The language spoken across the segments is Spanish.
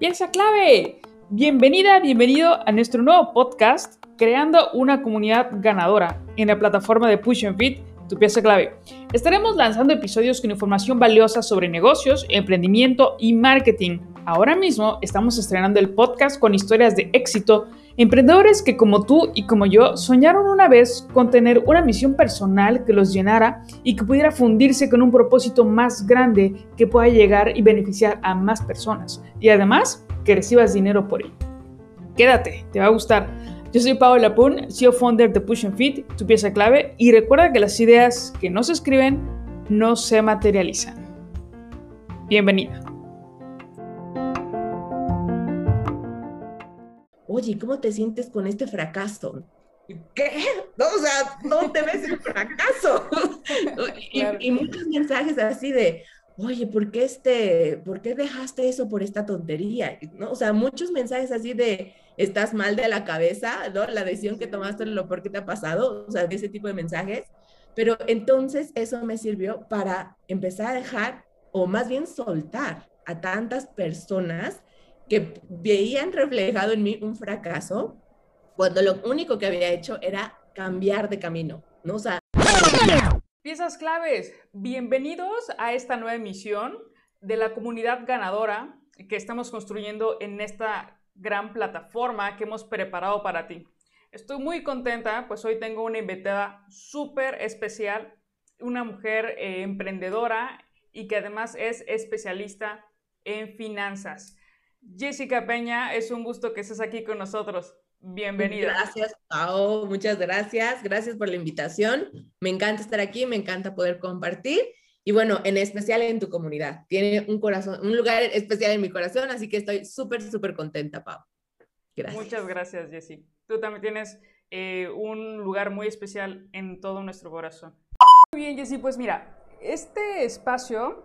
Piensa clave. Bienvenida, bienvenido a nuestro nuevo podcast, Creando una comunidad ganadora en la plataforma de Push and Fit, tu pieza clave. Estaremos lanzando episodios con información valiosa sobre negocios, emprendimiento y marketing. Ahora mismo estamos estrenando el podcast con historias de éxito, emprendedores que como tú y como yo soñaron una vez con tener una misión personal que los llenara y que pudiera fundirse con un propósito más grande que pueda llegar y beneficiar a más personas. Y además, que recibas dinero por ello. Quédate, te va a gustar. Yo soy Paola Pun, CEO founder de Push and Fit, tu pieza clave, y recuerda que las ideas que no se escriben no se materializan. Bienvenida. Oye, ¿cómo te sientes con este fracaso? ¿Qué? No, o sea, no te ves el fracaso. y, y muchos mensajes así de, oye, ¿por qué, este, ¿por qué dejaste eso por esta tontería? ¿No? O sea, muchos mensajes así de, estás mal de la cabeza, ¿no? La decisión que tomaste, lo por qué te ha pasado, o sea, de ese tipo de mensajes. Pero entonces eso me sirvió para empezar a dejar, o más bien soltar a tantas personas que veían reflejado en mí un fracaso, cuando lo único que había hecho era cambiar de camino, ¿no? O sea, Piezas claves, bienvenidos a esta nueva emisión de la comunidad ganadora que estamos construyendo en esta gran plataforma que hemos preparado para ti. Estoy muy contenta, pues hoy tengo una invitada súper especial, una mujer eh, emprendedora y que además es especialista en finanzas. Jessica Peña, es un gusto que estés aquí con nosotros. Bienvenida. Gracias, Pao. Muchas gracias. Gracias por la invitación. Me encanta estar aquí, me encanta poder compartir. Y bueno, en especial en tu comunidad. Tiene un corazón, un lugar especial en mi corazón, así que estoy súper, súper contenta, Pau. Gracias. Muchas gracias, Jessy. Tú también tienes eh, un lugar muy especial en todo nuestro corazón. Muy bien, Jessy, pues mira, este espacio,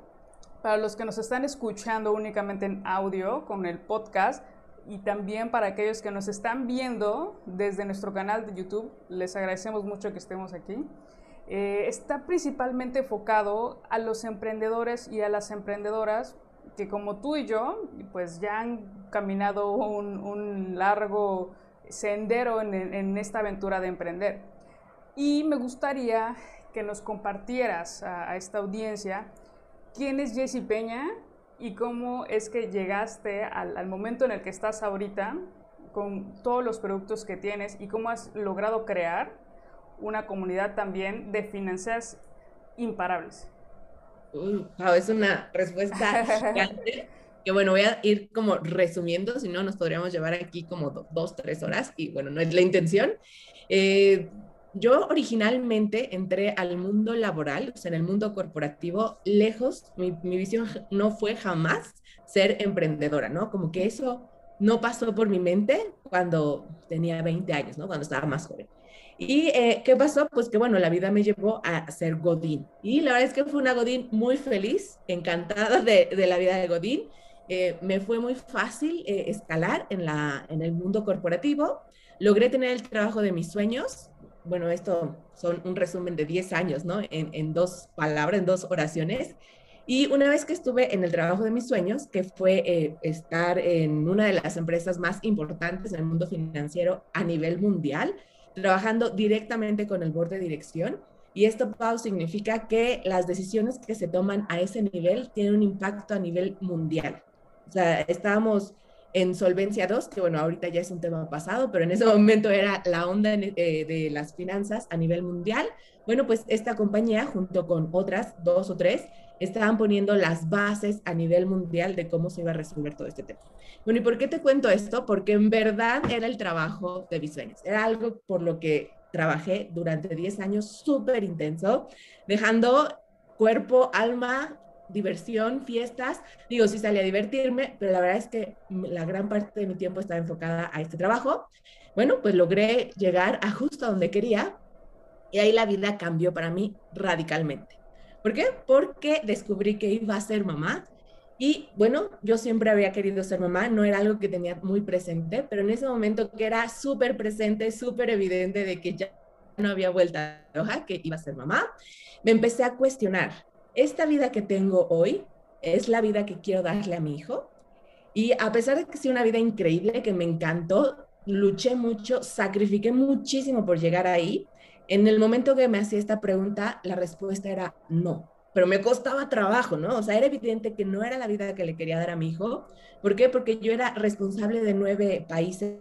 para los que nos están escuchando únicamente en audio con el podcast, y también para aquellos que nos están viendo desde nuestro canal de YouTube, les agradecemos mucho que estemos aquí. Eh, está principalmente enfocado a los emprendedores y a las emprendedoras que como tú y yo, pues ya han caminado un, largo sendero en, esta aventura de emprender. Y me gustaría que nos compartieras a, a esta audiencia quién es Jessie Peña y cómo es que llegaste al, momento en el que estás ahorita con todos los productos que tienes y cómo has logrado crear una comunidad también de finanzas imparables. es una respuesta que bueno, voy a ir como resumiendo, si no nos podríamos llevar aquí como dos, tres horas y bueno, no es la intención. Eh, yo originalmente entré al mundo laboral, o sea, en el mundo corporativo, lejos, mi, visión no fue jamás ser emprendedora, ¿no? Como que eso no pasó por mi mente cuando tenía 20 años, ¿no? Cuando estaba más joven. ¿Y eh, qué pasó? Pues que bueno, la vida me llevó a ser Godín. Y la verdad es que fue una Godín muy feliz, encantada de, la vida de Godín. Eh, me fue muy fácil eh, escalar en, la, en el mundo corporativo. Logré tener el trabajo de mis sueños, bueno, esto son un resumen de 10 años, ¿no? En, dos palabras, en dos oraciones. Y una vez que estuve en el trabajo de mis sueños, que fue eh, estar en una de las empresas más importantes en el mundo financiero a nivel mundial, trabajando directamente con el board de dirección. Y esto, Pau, significa que las decisiones que se toman a ese nivel tienen un impacto a nivel mundial. O sea, estábamos en Solvencia 2, que bueno, ahorita ya es un tema pasado, pero en ese momento era la onda eh, de las finanzas a nivel mundial. Bueno, pues esta compañía, junto con otras dos o tres, estaban poniendo las bases a nivel mundial de cómo se iba a resolver todo este tema. Bueno, ¿y por qué te cuento esto? Porque en verdad era el trabajo de mis sueños. Era algo por lo que trabajé durante 10 años súper intenso, dejando cuerpo, alma, diversión, fiestas. Digo, sí salí a divertirme, pero la verdad es que la gran parte de mi tiempo estaba enfocada a este trabajo. Bueno, pues logré llegar a justo donde quería y ahí la vida cambió para mí radicalmente. ¿Por qué? Porque descubrí que iba a ser mamá y bueno, yo siempre había querido ser mamá, no era algo que tenía muy presente, pero en ese momento que era súper presente, súper evidente de que ya no había vuelta de hoja, que iba a ser mamá, me empecé a cuestionar, ¿esta vida que tengo hoy es la vida que quiero darle a mi hijo? Y a pesar de que sea una vida increíble, que me encantó, luché mucho, sacrifiqué muchísimo por llegar ahí. En el momento que me hacía esta pregunta, la respuesta era no, pero me costaba trabajo, ¿no? O sea, era evidente que no era la vida que le quería dar a mi hijo. ¿Por qué? Porque yo era responsable de nueve países,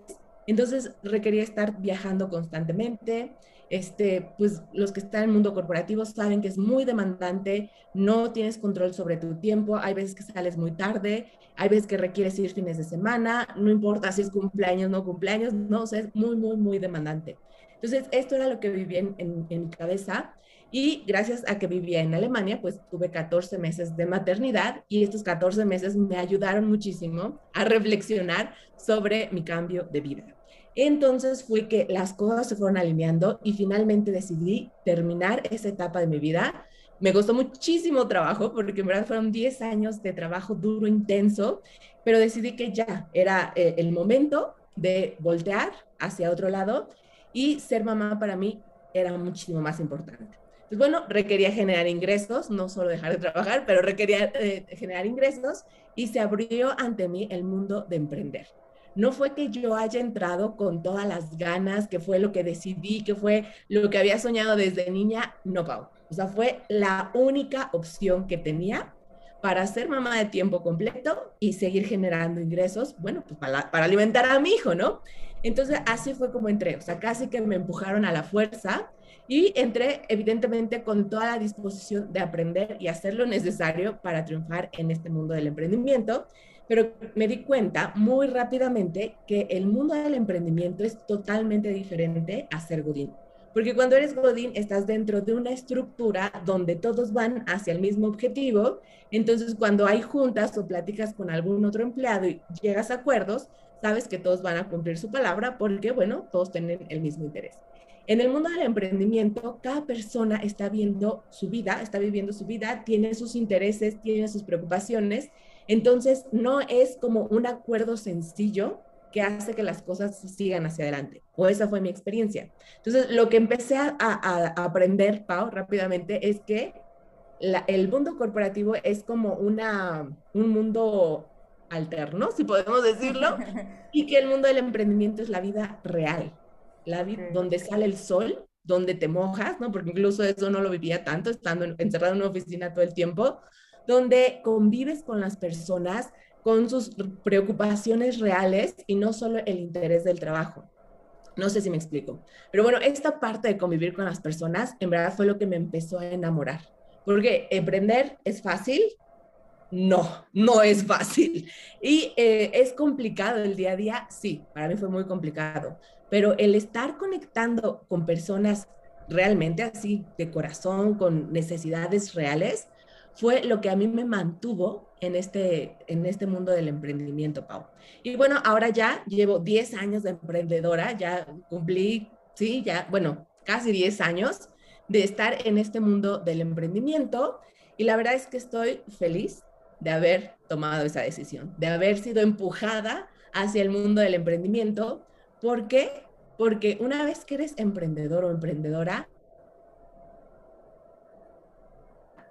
entonces requería estar viajando constantemente. Este, pues los que están en el mundo corporativo saben que es muy demandante, no tienes control sobre tu tiempo, hay veces que sales muy tarde, hay veces que requieres ir fines de semana, no importa si es cumpleaños, no cumpleaños, no, o sea, es muy, muy, muy demandante. Entonces, esto era lo que vivía en, en, en mi cabeza y gracias a que vivía en Alemania, pues tuve 14 meses de maternidad y estos 14 meses me ayudaron muchísimo a reflexionar sobre mi cambio de vida. Entonces fue que las cosas se fueron alineando y finalmente decidí terminar esa etapa de mi vida. Me costó muchísimo trabajo porque en verdad fueron 10 años de trabajo duro, intenso, pero decidí que ya era eh, el momento de voltear hacia otro lado y ser mamá para mí era muchísimo más importante. Pues bueno, requería generar ingresos, no solo dejar de trabajar, pero requería eh, generar ingresos y se abrió ante mí el mundo de emprender. No fue que yo haya entrado con todas las ganas, que fue lo que decidí, que fue lo que había soñado desde niña, no, Pau. O sea, fue la única opción que tenía para ser mamá de tiempo completo y seguir generando ingresos, bueno, pues para, para alimentar a mi hijo, ¿no? Entonces, así fue como entré, o sea, casi que me empujaron a la fuerza y entré evidentemente con toda la disposición de aprender y hacer lo necesario para triunfar en este mundo del emprendimiento, pero me di cuenta muy rápidamente que el mundo del emprendimiento es totalmente diferente a ser Godín. Porque cuando eres Godín estás dentro de una estructura donde todos van hacia el mismo objetivo. Entonces, cuando hay juntas o pláticas con algún otro empleado y llegas a acuerdos, sabes que todos van a cumplir su palabra porque, bueno, todos tienen el mismo interés. En el mundo del emprendimiento, cada persona está viendo su vida, está viviendo su vida, tiene sus intereses, tiene sus preocupaciones. Entonces, no es como un acuerdo sencillo que hace que las cosas sigan hacia adelante. O esa fue mi experiencia. Entonces, lo que empecé a, aprender, Pau, rápidamente, es que el mundo corporativo es como una, un mundo alterno, si podemos decirlo, y que el mundo del emprendimiento es la vida real la vida donde sale el sol, donde te mojas, ¿no? Porque incluso eso no lo vivía tanto, estando encerrado en una oficina todo el tiempo, donde convives con las personas, con sus preocupaciones reales y no solo el interés del trabajo. No sé si me explico. Pero bueno, esta parte de convivir con las personas, en verdad fue lo que me empezó a enamorar. Porque emprender es fácil, no, no es fácil. Y eh, es complicado el día a día, sí, para mí fue muy complicado pero el estar conectando con personas realmente así de corazón, con necesidades reales, fue lo que a mí me mantuvo en este, en este mundo del emprendimiento, Pau. Y bueno, ahora ya llevo 10 años de emprendedora, ya cumplí, sí, ya, bueno, casi 10 años de estar en este mundo del emprendimiento y la verdad es que estoy feliz de haber tomado esa decisión, de haber sido empujada hacia el mundo del emprendimiento ¿Por qué? Porque una vez que eres emprendedor o emprendedora,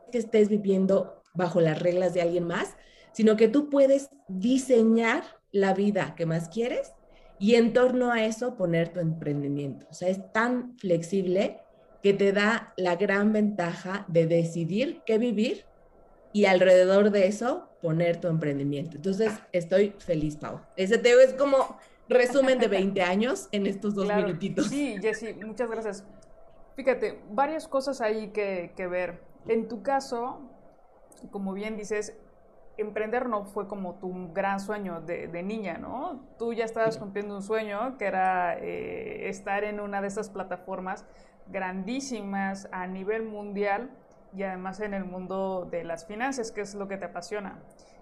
que estés viviendo bajo las reglas de alguien más, sino que tú puedes diseñar la vida que más quieres y en torno a eso poner tu emprendimiento. O sea, es tan flexible que te da la gran ventaja de decidir qué vivir y alrededor de eso poner tu emprendimiento. Entonces, estoy feliz, Pau. Ese teo es como resumen de 20 años en estos dos minutitos. Sí, Jessy, muchas gracias. Fíjate, varias cosas ahí que, que ver. En tu caso, como bien dices, emprender no fue como tu gran sueño de, de niña, ¿no? Tú ya estabas cumpliendo un sueño que era eh, estar en una de esas plataformas grandísimas a nivel mundial y además en el mundo de las finanzas, que es lo que te apasiona.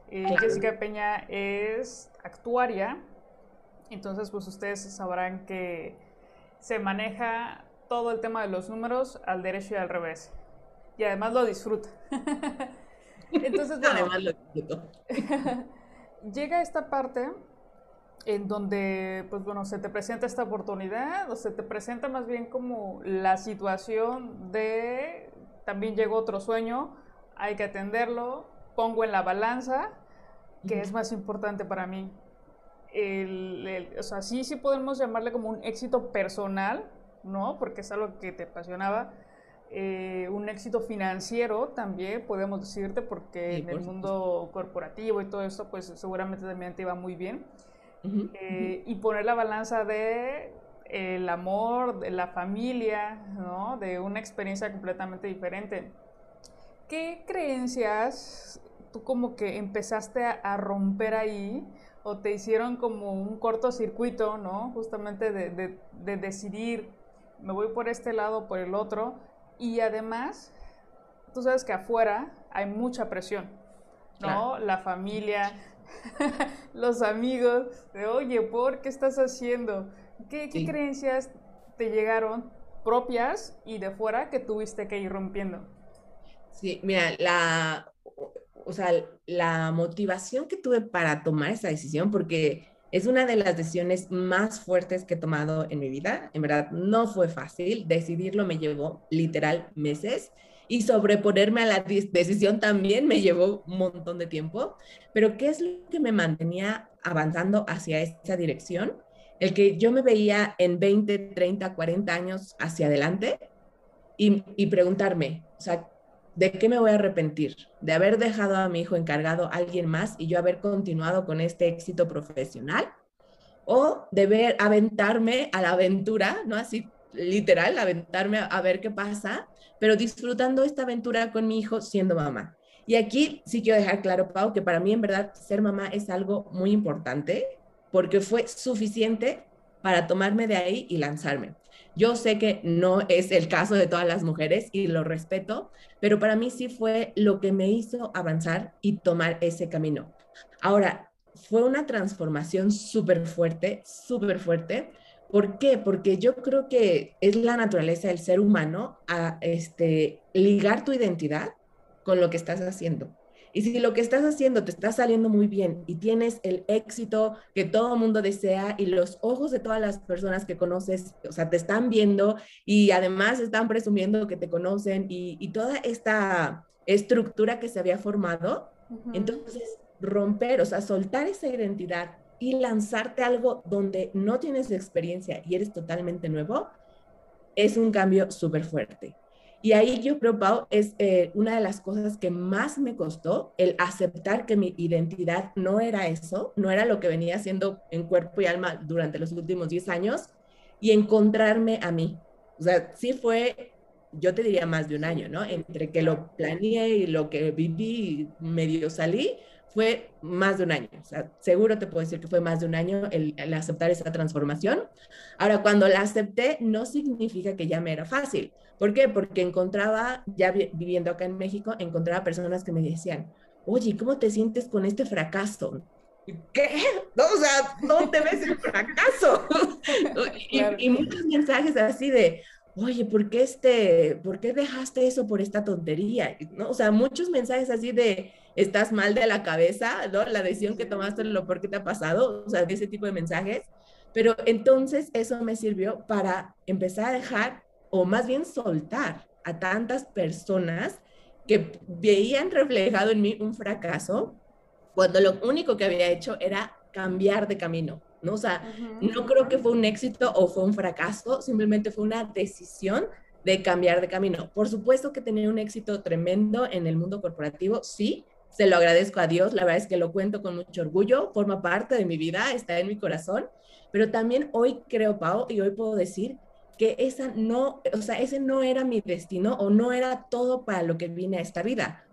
Eh, Jessica Peña es actuaria, entonces, pues ustedes sabrán que se maneja todo el tema de los números al derecho y al revés. Y además lo disfruta. Entonces, bueno, además lo disfruto. llega esta parte en donde, pues bueno, se te presenta esta oportunidad o se te presenta más bien como la situación de, también llegó otro sueño, hay que atenderlo, pongo en la balanza, que es más importante para mí. o sea, sí, sí podemos llamarle como un éxito personal, ¿no? Porque es algo que te apasionaba. Eh, un éxito financiero también, podemos decirte, porque en el mundo corporativo y todo esto, pues seguramente también te iba muy bien. Eh, y poner la balanza de el amor, de la familia, ¿no? De una experiencia completamente diferente. ¿Qué creencias tú como que empezaste a, romper ahí o te hicieron como un cortocircuito, ¿no? Justamente de, de, de decidir, me voy por este lado o por el otro. Y además, tú sabes que afuera hay mucha presión, ¿no? La familia, los amigos, de oye, ¿por qué estás haciendo? ¿Qué, creencias te llegaron propias y de fuera que tuviste que ir rompiendo? Sí, mira, la, o sea, la motivación que tuve para tomar esa decisión, porque es una de las decisiones más fuertes que he tomado en mi vida. En verdad, no fue fácil. Decidirlo me llevó literal meses y sobreponerme a la decisión también me llevó un montón de tiempo. Pero ¿qué es lo que me mantenía avanzando hacia esa dirección? El que yo me veía en 20, 30, 40 años hacia adelante y, preguntarme, o sea, ¿de qué me voy a arrepentir? ¿De haber dejado a mi hijo encargado a alguien más y yo haber continuado con este éxito profesional? ¿O de ver, aventarme a la aventura, no así literal, aventarme a ver qué pasa pero disfrutando esta aventura con mi hijo siendo mamá. Y aquí sí quiero dejar claro, Pau, que para mí en verdad ser mamá es algo muy importante porque fue suficiente para tomarme de ahí y lanzarme. Yo sé que no es el caso de todas las mujeres y lo respeto, pero para mí sí fue lo que me hizo avanzar y tomar ese camino. Ahora, fue una transformación súper fuerte, súper fuerte, ¿Por qué? Porque yo creo que es la naturaleza del ser humano a este, ligar tu identidad con lo que estás haciendo. Y si lo que estás haciendo te está saliendo muy bien y tienes el éxito que todo el mundo desea y los ojos de todas las personas que conoces, o sea, te están viendo y además están presumiendo que te conocen y, toda esta estructura que se había formado, entonces romper, o sea, soltar esa identidad y lanzarte algo donde no tienes experiencia y eres totalmente nuevo, es un cambio súper fuerte. Y ahí yo creo, es eh, una de las cosas que más me costó el aceptar que mi identidad no era eso, no era lo que venía haciendo en cuerpo y alma durante los últimos 10 años y encontrarme a mí. O sea, sí fue, yo te diría más de un año, ¿no? Entre que lo planeé y lo que viví, medio salí, fue más de un año. O sea, seguro te puedo decir que fue más de un año el, aceptar esa transformación. Ahora, cuando la acepté, no significa que ya me era fácil. ¿Por qué? Porque encontraba, ya viviendo acá en México, encontraba personas que me decían, oye, ¿cómo te sientes con este fracaso? ¿Qué? No, o sea, no te ves el fracaso. y, y, muchos mensajes así de, oye, ¿por qué, este, ¿por qué dejaste eso por esta tontería? ¿No? O sea, muchos mensajes así de, estás mal de la cabeza, ¿no? La decisión que tomaste, lo por qué te ha pasado, o sea, ese tipo de mensajes. Pero entonces eso me sirvió para empezar a dejar, o más bien soltar a tantas personas que veían reflejado en mí un fracaso, cuando lo único que había hecho era cambiar de camino, ¿no? O sea, no creo que fue un éxito o fue un fracaso, simplemente fue una decisión de cambiar de camino. Por supuesto que tenía un éxito tremendo en el mundo corporativo, sí, se lo agradezco a Dios, la verdad es que lo cuento con mucho orgullo, forma parte de mi vida, está en mi corazón, pero también hoy creo, Pau, y hoy puedo decir que esa no, o sea, ese no era mi destino o no era todo para lo que vine a esta vida.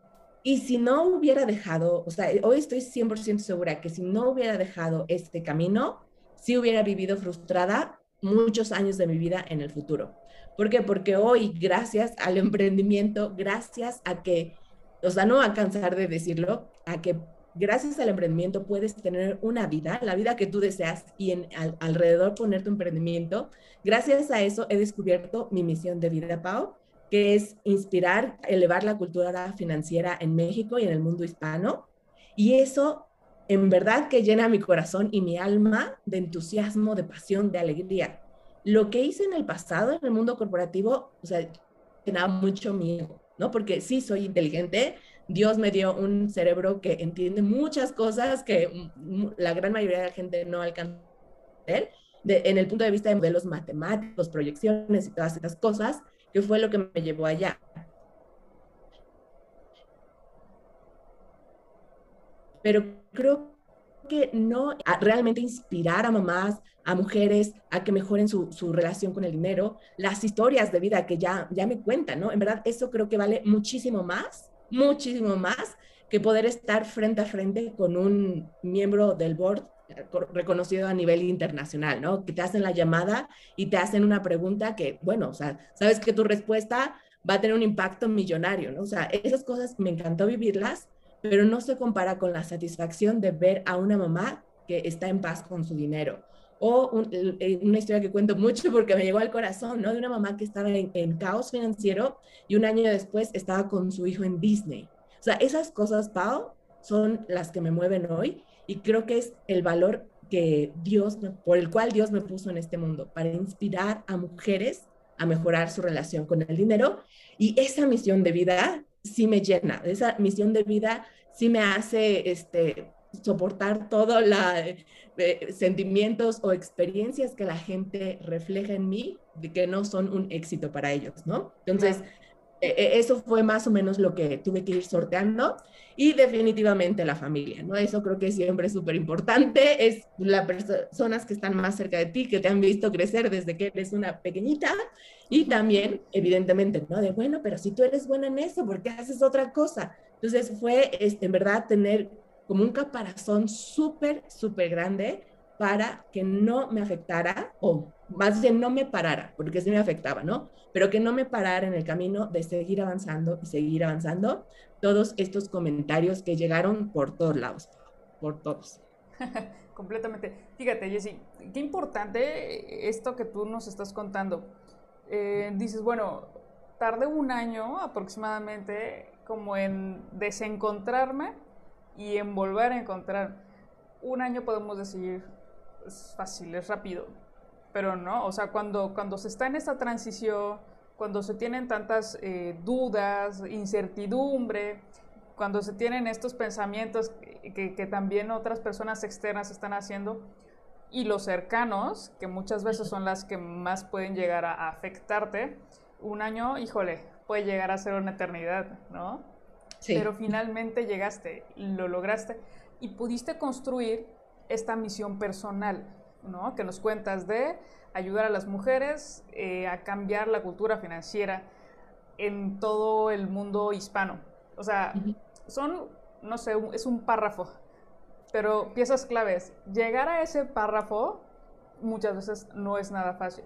Y si no hubiera dejado, o sea, hoy estoy 100% segura que si no hubiera dejado este camino, sí hubiera vivido frustrada muchos años de mi vida en el futuro. ¿Por qué? Porque hoy, gracias al emprendimiento, gracias a que o sea, no a cansar de decirlo, a que gracias al emprendimiento puedes tener una vida, la vida que tú deseas y en, alrededor poner tu emprendimiento. Gracias a eso he descubierto mi misión de vida, Pau, que es inspirar, elevar la cultura financiera en México y en el mundo hispano. Y eso en verdad que llena mi corazón y mi alma de entusiasmo, de pasión, de alegría. Lo que hice en el pasado en el mundo corporativo, o sea, llenaba mucho miedo, ¿no? Porque sí soy inteligente, Dios me dio un cerebro que entiende muchas cosas que la gran mayoría de la gente no alcanza en el punto de vista de modelos matemáticos, proyecciones y todas estas cosas, que fue lo que me llevó allá. Pero creo que no realmente inspirar a mamás, a mujeres, a que mejoren su, su, relación con el dinero, las historias de vida que ya, ya me cuentan, ¿no? En verdad, eso creo que vale muchísimo más, muchísimo más que poder estar frente a frente con un miembro del board reconocido a nivel internacional, ¿no? Que te hacen la llamada y te hacen una pregunta que, bueno, o sea, sabes que tu respuesta va a tener un impacto millonario, ¿no? O sea, esas cosas me encantó vivirlas, pero no se compara con la satisfacción de ver a una mamá que está en paz con su dinero. O eh, una historia que cuento mucho porque me llegó al corazón, ¿no? De una mamá que estaba en, caos financiero y un año después estaba con su hijo en Disney. O sea, esas cosas, Pau, son las que me mueven hoy y creo que es el valor que Dios, por el cual Dios me puso en este mundo, para inspirar a mujeres a mejorar su relación con el dinero. Y esa misión de vida sí me llena, esa misión de vida sí me hace este, soportar todos los eh, sentimientos o experiencias que la gente refleja en mí, que no son un éxito para ellos, ¿no? Entonces, eso fue más o menos lo que tuve que ir sorteando y definitivamente la familia, ¿no? Eso creo que siempre es súper importante, es las personas que están más cerca de ti, que te han visto crecer desde que eres una pequeñita y también, evidentemente, ¿no? De, bueno, pero si tú eres buena en eso, ¿por qué haces otra cosa? Entonces fue, este, en verdad, tener como un caparazón súper, súper grande para que no me afectara, o más bien no me parara, porque sí me afectaba, ¿no? Pero que no me parara en el camino de seguir avanzando y seguir avanzando todos estos comentarios que llegaron por todos lados, por todos. Completamente. Fíjate, Jessy, qué importante esto que tú nos estás contando. Eh, dices, bueno, tardé un año aproximadamente como en desencontrarme y en volver a encontrar. Un año podemos decir, es fácil, es rápido, pero no, o sea, cuando, cuando se está en esta transición, cuando se tienen tantas eh, dudas, incertidumbre, cuando se tienen estos pensamientos que, que, también otras personas externas están haciendo, y los cercanos, que muchas veces son las que más pueden llegar a, afectarte, un año, híjole, puede llegar a ser una eternidad, ¿no? Sí. Pero finalmente llegaste, lo lograste y pudiste construir esta misión personal, ¿no? Que nos cuentas de ayudar a las mujeres eh, a cambiar la cultura financiera en todo el mundo hispano. O sea, son, no sé, es un párrafo, pero piezas claves. Llegar a ese párrafo muchas veces no es nada fácil,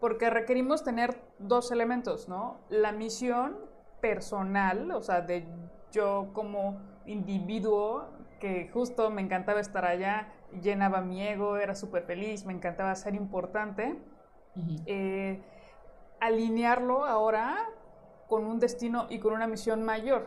porque requerimos tener dos elementos, ¿no? La misión personal, o sea, de yo como individuo que justo me encantaba estar allá, llenaba mi ego, era súper feliz, me encantaba ser importante. Eh, alinearlo ahora con un destino y con una misión mayor,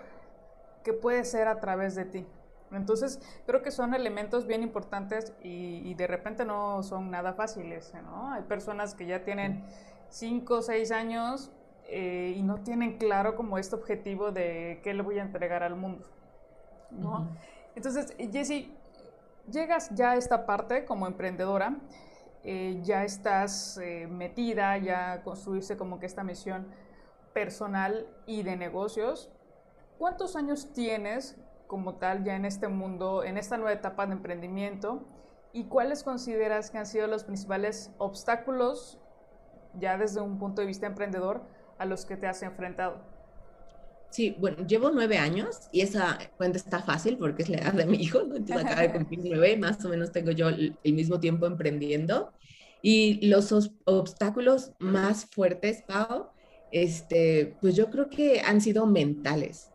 que puede ser a través de ti. Entonces, creo que son elementos bien importantes y, de repente no son nada fáciles, ¿no? Hay personas que ya tienen 5 o 6 años eh, y no tienen claro como este objetivo de qué le voy a entregar al mundo, ¿no? Entonces, Jessie, llegas ya a esta parte como emprendedora, eh, ya estás eh, metida, ya construiste como que esta misión personal y de negocios. ¿Cuántos años tienes como tal ya en este mundo, en esta nueva etapa de emprendimiento? ¿Y cuáles consideras que han sido los principales obstáculos, ya desde un punto de vista emprendedor, a los que te has enfrentado? Sí, bueno, llevo nueve años y esa cuenta está fácil porque es la edad de mi hijo, ¿no? entonces acaba de cumplir nueve, más o menos tengo yo el, mismo tiempo emprendiendo. Y los obstáculos más fuertes, Pau, este, pues yo creo que han sido mentales.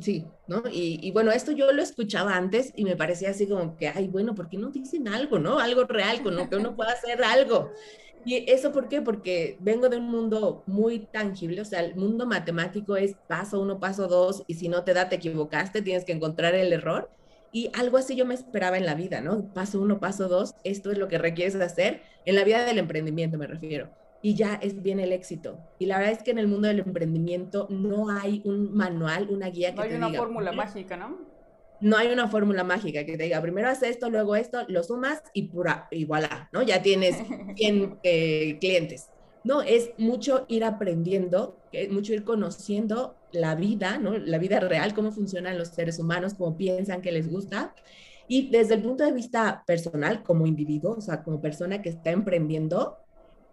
sí, ¿no? Y, y, bueno, esto yo lo escuchaba antes y me parecía así como que, ay, bueno, ¿por qué no dicen algo, no? Algo real, con lo que uno pueda hacer algo. ¿Y eso por qué? Porque vengo de un mundo muy tangible, o sea, el mundo matemático es paso uno, paso dos, y si no te da, te equivocaste, tienes que encontrar el error. Y algo así yo me esperaba en la vida, ¿no? Paso uno, paso dos, esto es lo que requieres hacer, en la vida del emprendimiento me refiero. Y ya es bien el éxito. Y la verdad es que en el mundo del emprendimiento no hay un manual, una guía que no hay una fórmula mágica, ¿no? No hay una fórmula mágica que te diga, primero haz esto, luego esto, lo sumas y pura, y voilà, ¿no? Ya tienes 100 eh, clientes. No, es mucho ir aprendiendo, mucho ir conociendo la vida, ¿no? La vida real, cómo funcionan los seres humanos, cómo piensan, qué les gusta. Y desde el punto de vista personal, como individuo, o sea, como persona que está emprendiendo,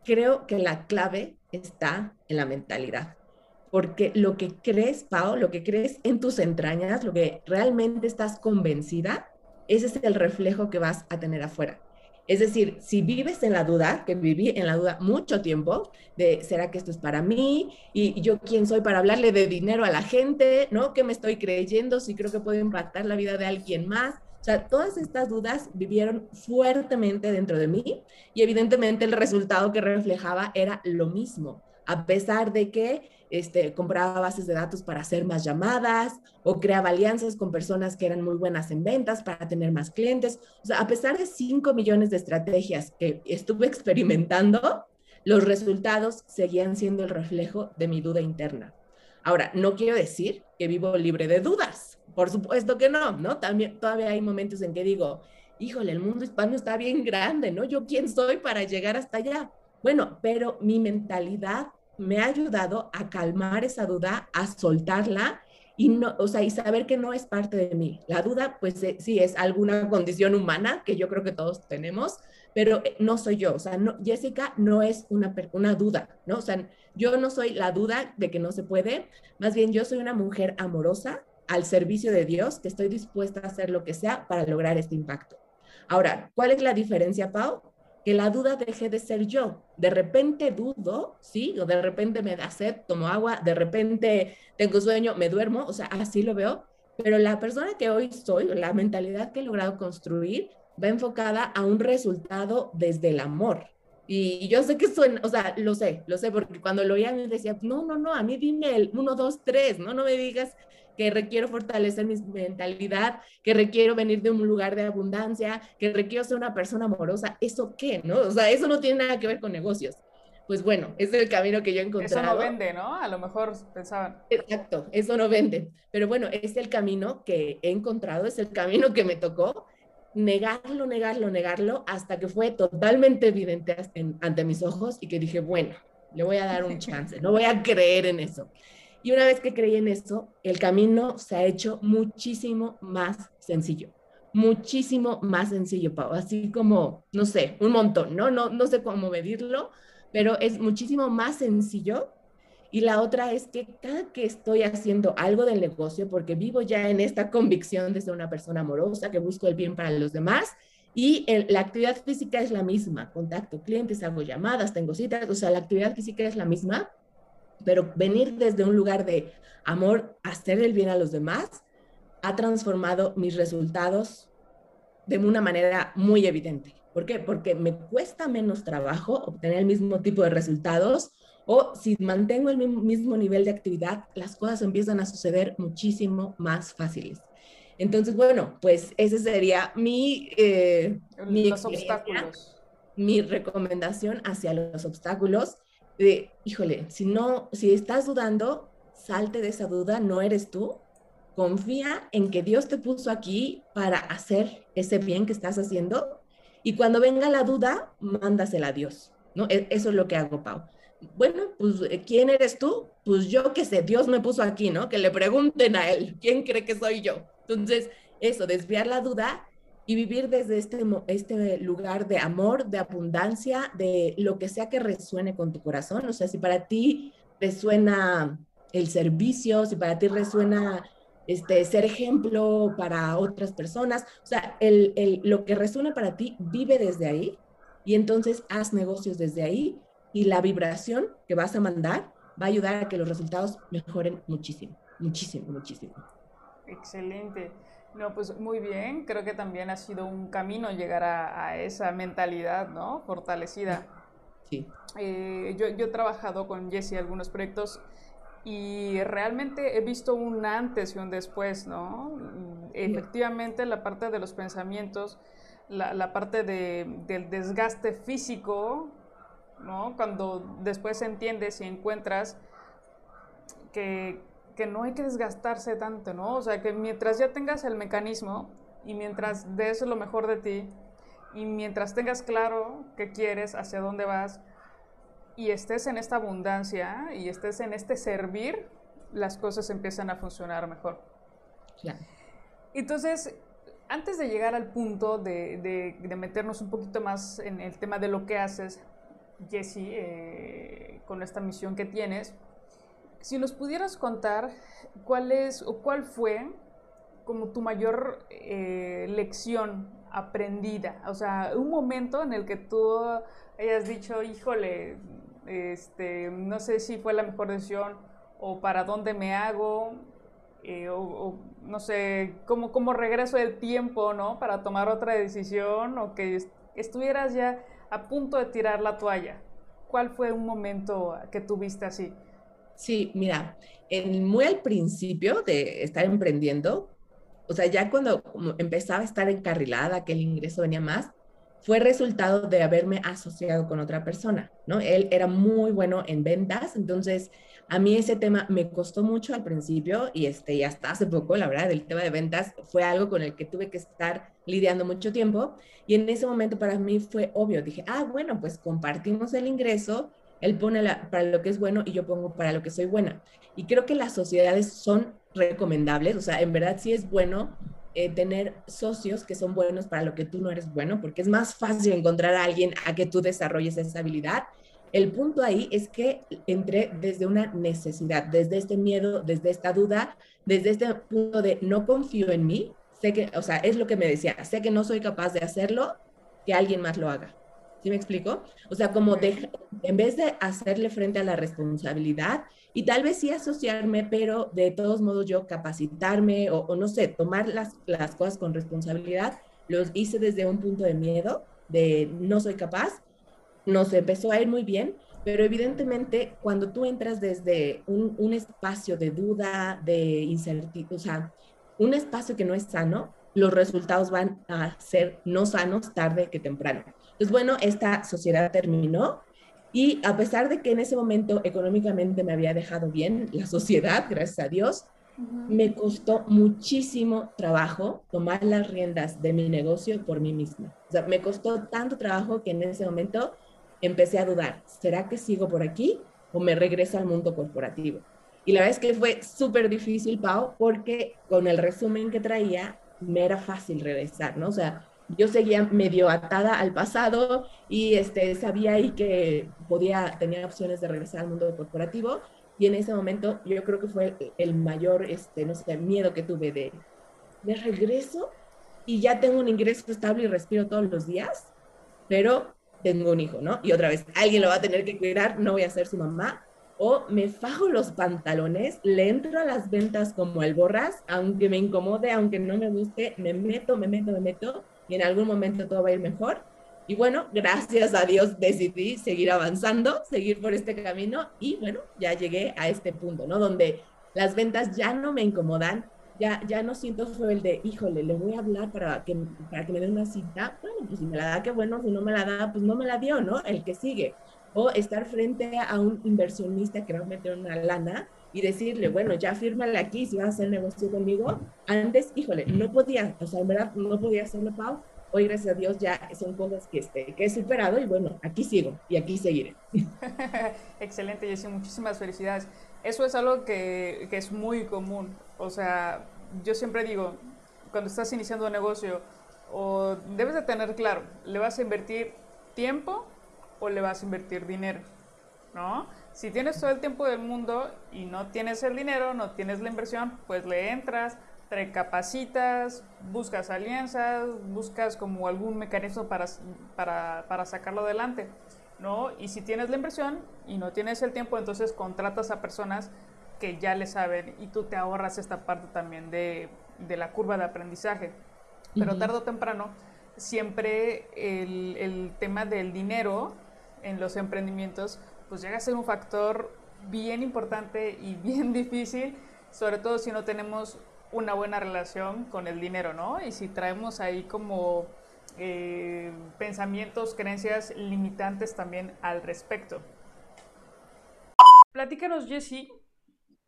creo que la clave está en la mentalidad. Porque lo que crees, Pau, lo que crees en tus entrañas, lo que realmente estás convencida, ese es el reflejo que vas a tener afuera. Es decir, si vives en la duda, que viví en la duda mucho tiempo, de ¿será que esto es para mí? Y yo quién soy para hablarle de dinero a la gente, ¿no? ¿Qué me estoy creyendo? Si creo que puedo impactar la vida de alguien más. O sea, todas estas dudas vivieron fuertemente dentro de mí y evidentemente el resultado que reflejaba era lo mismo, a pesar de que este, compraba bases de datos para hacer más llamadas o creaba alianzas con personas que eran muy buenas en ventas para tener más clientes. O sea, a pesar de 5 millones de estrategias que estuve experimentando, los resultados seguían siendo el reflejo de mi duda interna. Ahora, no quiero decir que vivo libre de dudas. Por supuesto que no, ¿no? También todavía hay momentos en que digo, híjole, el mundo hispano está bien grande, ¿no? Yo quién soy para llegar hasta allá. Bueno, pero mi mentalidad me ha ayudado a calmar esa duda, a soltarla y no, o sea, y saber que no es parte de mí. La duda, pues eh, sí, es alguna condición humana que yo creo que todos tenemos, pero eh, no soy yo. O sea, no, Jessica no es una, una duda, ¿no? O sea, yo no soy la duda de que no se puede, más bien yo soy una mujer amorosa al servicio de Dios, que estoy dispuesta a hacer lo que sea para lograr este impacto. Ahora, ¿cuál es la diferencia, Pau? Que la duda deje de ser yo. De repente dudo, ¿sí? O de repente me da sed, tomo agua, de repente tengo sueño, me duermo, o sea, así lo veo. Pero la persona que hoy soy, la mentalidad que he logrado construir, va enfocada a un resultado desde el amor. Y yo sé que suena, o sea, lo sé, lo sé, porque cuando lo oía me decía, no, no, no, a mí dime el 1, 2, 3, no, no me digas que requiero fortalecer mi mentalidad, que requiero venir de un lugar de abundancia, que requiero ser una persona amorosa, ¿eso qué? ¿No? O sea, eso no tiene nada que ver con negocios. Pues bueno, es el camino que yo he encontrado. Eso no vende, ¿no? A lo mejor pensaban. Exacto, eso no vende. Pero bueno, es el camino que he encontrado, es el camino que me tocó negarlo, negarlo, negarlo, hasta que fue totalmente evidente ante mis ojos y que dije, bueno, le voy a dar un chance, no voy a creer en eso. Y una vez que creí en eso, el camino se ha hecho muchísimo más sencillo, muchísimo más sencillo, Pau. Así como, no sé, un montón, ¿no? No, no sé cómo medirlo, pero es muchísimo más sencillo. Y la otra es que cada que estoy haciendo algo del negocio, porque vivo ya en esta convicción de ser una persona amorosa, que busco el bien para los demás, y la actividad física es la misma, contacto clientes, hago llamadas, tengo citas, o sea, la actividad física es la misma, pero venir desde un lugar de amor, hacer el bien a los demás, ha transformado mis resultados de una manera muy evidente. ¿Por qué? Porque me cuesta menos trabajo obtener el mismo tipo de resultados o si mantengo el mismo nivel de actividad, las cosas empiezan a suceder muchísimo más fáciles. Entonces, bueno, pues ese sería mi, eh, mi, mi recomendación hacia los obstáculos de, híjole, si no, si estás dudando, salte de esa duda, no eres tú. Confía en que Dios te puso aquí para hacer ese bien que estás haciendo. Y cuando venga la duda, mándasela a Dios. ¿no? E, eso es lo que hago, Pau. Bueno, pues, eh, ¿quién eres tú? Pues yo qué sé, Dios me puso aquí, ¿no? Que le pregunten a Él, ¿quién cree que soy yo? Entonces, eso, desviar la duda y vivir desde este, este lugar de amor, de abundancia, de lo que sea que resuene con tu corazón. O sea, si para ti resuena el servicio, si para ti resuena este, ser ejemplo para otras personas, o sea, el, el, lo que resuena para ti, vive desde ahí y entonces haz negocios desde ahí y la vibración que vas a mandar va a ayudar a que los resultados mejoren muchísimo, muchísimo, muchísimo. Excelente. No, pues muy bien. Creo que también ha sido un camino llegar a, esa mentalidad, ¿no? Fortalecida. Sí. Eh, yo, yo, he trabajado con Jesse algunos proyectos y realmente he visto un antes y un después, ¿no? Efectivamente, la parte de los pensamientos, la, parte del desgaste físico, ¿no? Cuando después entiendes y encuentras que, que no hay que desgastarse tanto, ¿no? O sea, que mientras ya tengas el mecanismo y mientras des lo mejor de ti y mientras tengas claro qué quieres, hacia dónde vas, y estés en esta abundancia y estés en este servir, las cosas empiezan a funcionar mejor. Entonces, antes de llegar al punto de, meternos un poquito más en el tema de lo que haces, Jesse, eh, con esta misión que tienes, si nos pudieras contar cuál es o cuál fue como tu mayor eh, lección aprendida, o sea, un momento en el que tú hayas dicho, híjole, este, no sé si fue la mejor decisión o para dónde me hago, eh, o, no sé, cómo, cómo regreso el tiempo, ¿no? Para tomar otra decisión o que estuvieras ya a punto de tirar la toalla. ¿Cuál fue un momento que tuviste así? Sí, mira, en, muy al principio de estar emprendiendo, o sea, ya cuando empezaba a estar encarrilada, que el ingreso venía más, fue resultado de haberme asociado con otra persona, ¿no? Él era muy bueno en ventas, entonces a mí ese tema me costó mucho al principio y, este, y hasta hace poco, la verdad, el tema de ventas fue algo con el que tuve que estar lidiando mucho tiempo y en ese momento para mí fue obvio, dije, ah, bueno, pues compartimos el ingreso, él pone para lo que es bueno y yo pongo para lo que soy buena. Y creo que las sociedades son recomendables, o sea, en verdad sí es bueno eh, tener socios que son buenos para lo que tú no eres bueno, porque es más fácil encontrar a alguien a que tú desarrolles esa habilidad. El punto ahí es que entré desde una necesidad, desde este miedo, desde esta duda, desde este punto de no confío en mí, sé que, o sea, es lo que me decía, sé que no soy capaz de hacerlo, que alguien más lo haga. ¿Sí me explico? O sea, como de, en vez de hacerle frente a la responsabilidad, y tal vez sí asociarme, pero de todos modos yo capacitarme o, no sé, tomar las, las cosas con responsabilidad, los hice desde un punto de miedo, de no soy capaz, nos empezó a ir muy bien, pero evidentemente cuando tú entras desde un, un espacio de duda, de incertidumbre, o sea, un espacio que no es sano, los resultados van a ser no sanos tarde que temprano. Entonces, bueno, esta sociedad terminó, y a pesar de que en ese momento económicamente me había dejado bien la sociedad, gracias a Dios, me costó muchísimo trabajo tomar las riendas de mi negocio por mí misma. O sea, me costó tanto trabajo que en ese momento empecé a dudar, ¿será que sigo por aquí o me regreso al mundo corporativo? Y la verdad es que fue súper difícil, Pau, porque con el resumen que traía, me era fácil regresar, ¿no? O sea, yo seguía medio atada al pasado y este, sabía ahí que podía, tenía opciones de regresar al mundo corporativo y en ese momento yo creo que fue el, mayor, este, no sé, miedo que tuve de, de regreso y ya tengo un ingreso estable y respiro todos los días, pero tengo un hijo, ¿no? Y otra vez, alguien lo va a tener que cuidar, no voy a ser su mamá, o me fajo los pantalones, le entro a las ventas como el borras, aunque me incomode, aunque no me guste, me meto, me meto, me meto, en algún momento todo va a ir mejor. Y bueno, gracias a Dios decidí seguir avanzando, seguir por este camino y bueno, ya llegué a este punto, ¿no? Donde las ventas ya no me incomodan, ya, ya no siento el de, híjole, le voy a hablar para que, para que me dé una cita. Bueno, pues si me la da, qué bueno, si no me la da, pues no me la dio, ¿no? El que sigue. O estar frente a un inversionista que va a meter una lana y decirle, bueno, ya fírmale aquí si vas a hacer negocio conmigo. Antes, híjole, no podía, o sea, en verdad no podía hacerlo, Pau. Hoy, gracias a Dios, ya son cosas que, este, que he superado y bueno, aquí sigo y aquí seguiré. Excelente, Jessy, muchísimas felicidades. Eso es algo que, que es muy común. O sea, yo siempre digo, cuando estás iniciando un negocio, o debes de tener claro, ¿le vas a invertir tiempo o le vas a invertir dinero? ¿No? Si tienes todo el tiempo del mundo y no tienes el dinero, no tienes la inversión, pues le entras, te capacitas, buscas alianzas, buscas como algún mecanismo para, para, sacarlo adelante, ¿no? Y si tienes la inversión y no tienes el tiempo, entonces contratas a personas que ya le saben y tú te ahorras esta parte también de, la curva de aprendizaje. Pero tarde o temprano, siempre el, el tema del dinero en los emprendimientos pues llega a ser un factor bien importante y bien difícil, sobre todo si no tenemos una buena relación con el dinero, ¿no? Y si traemos ahí como eh, pensamientos, creencias limitantes también al respecto. Platícanos, Jesse,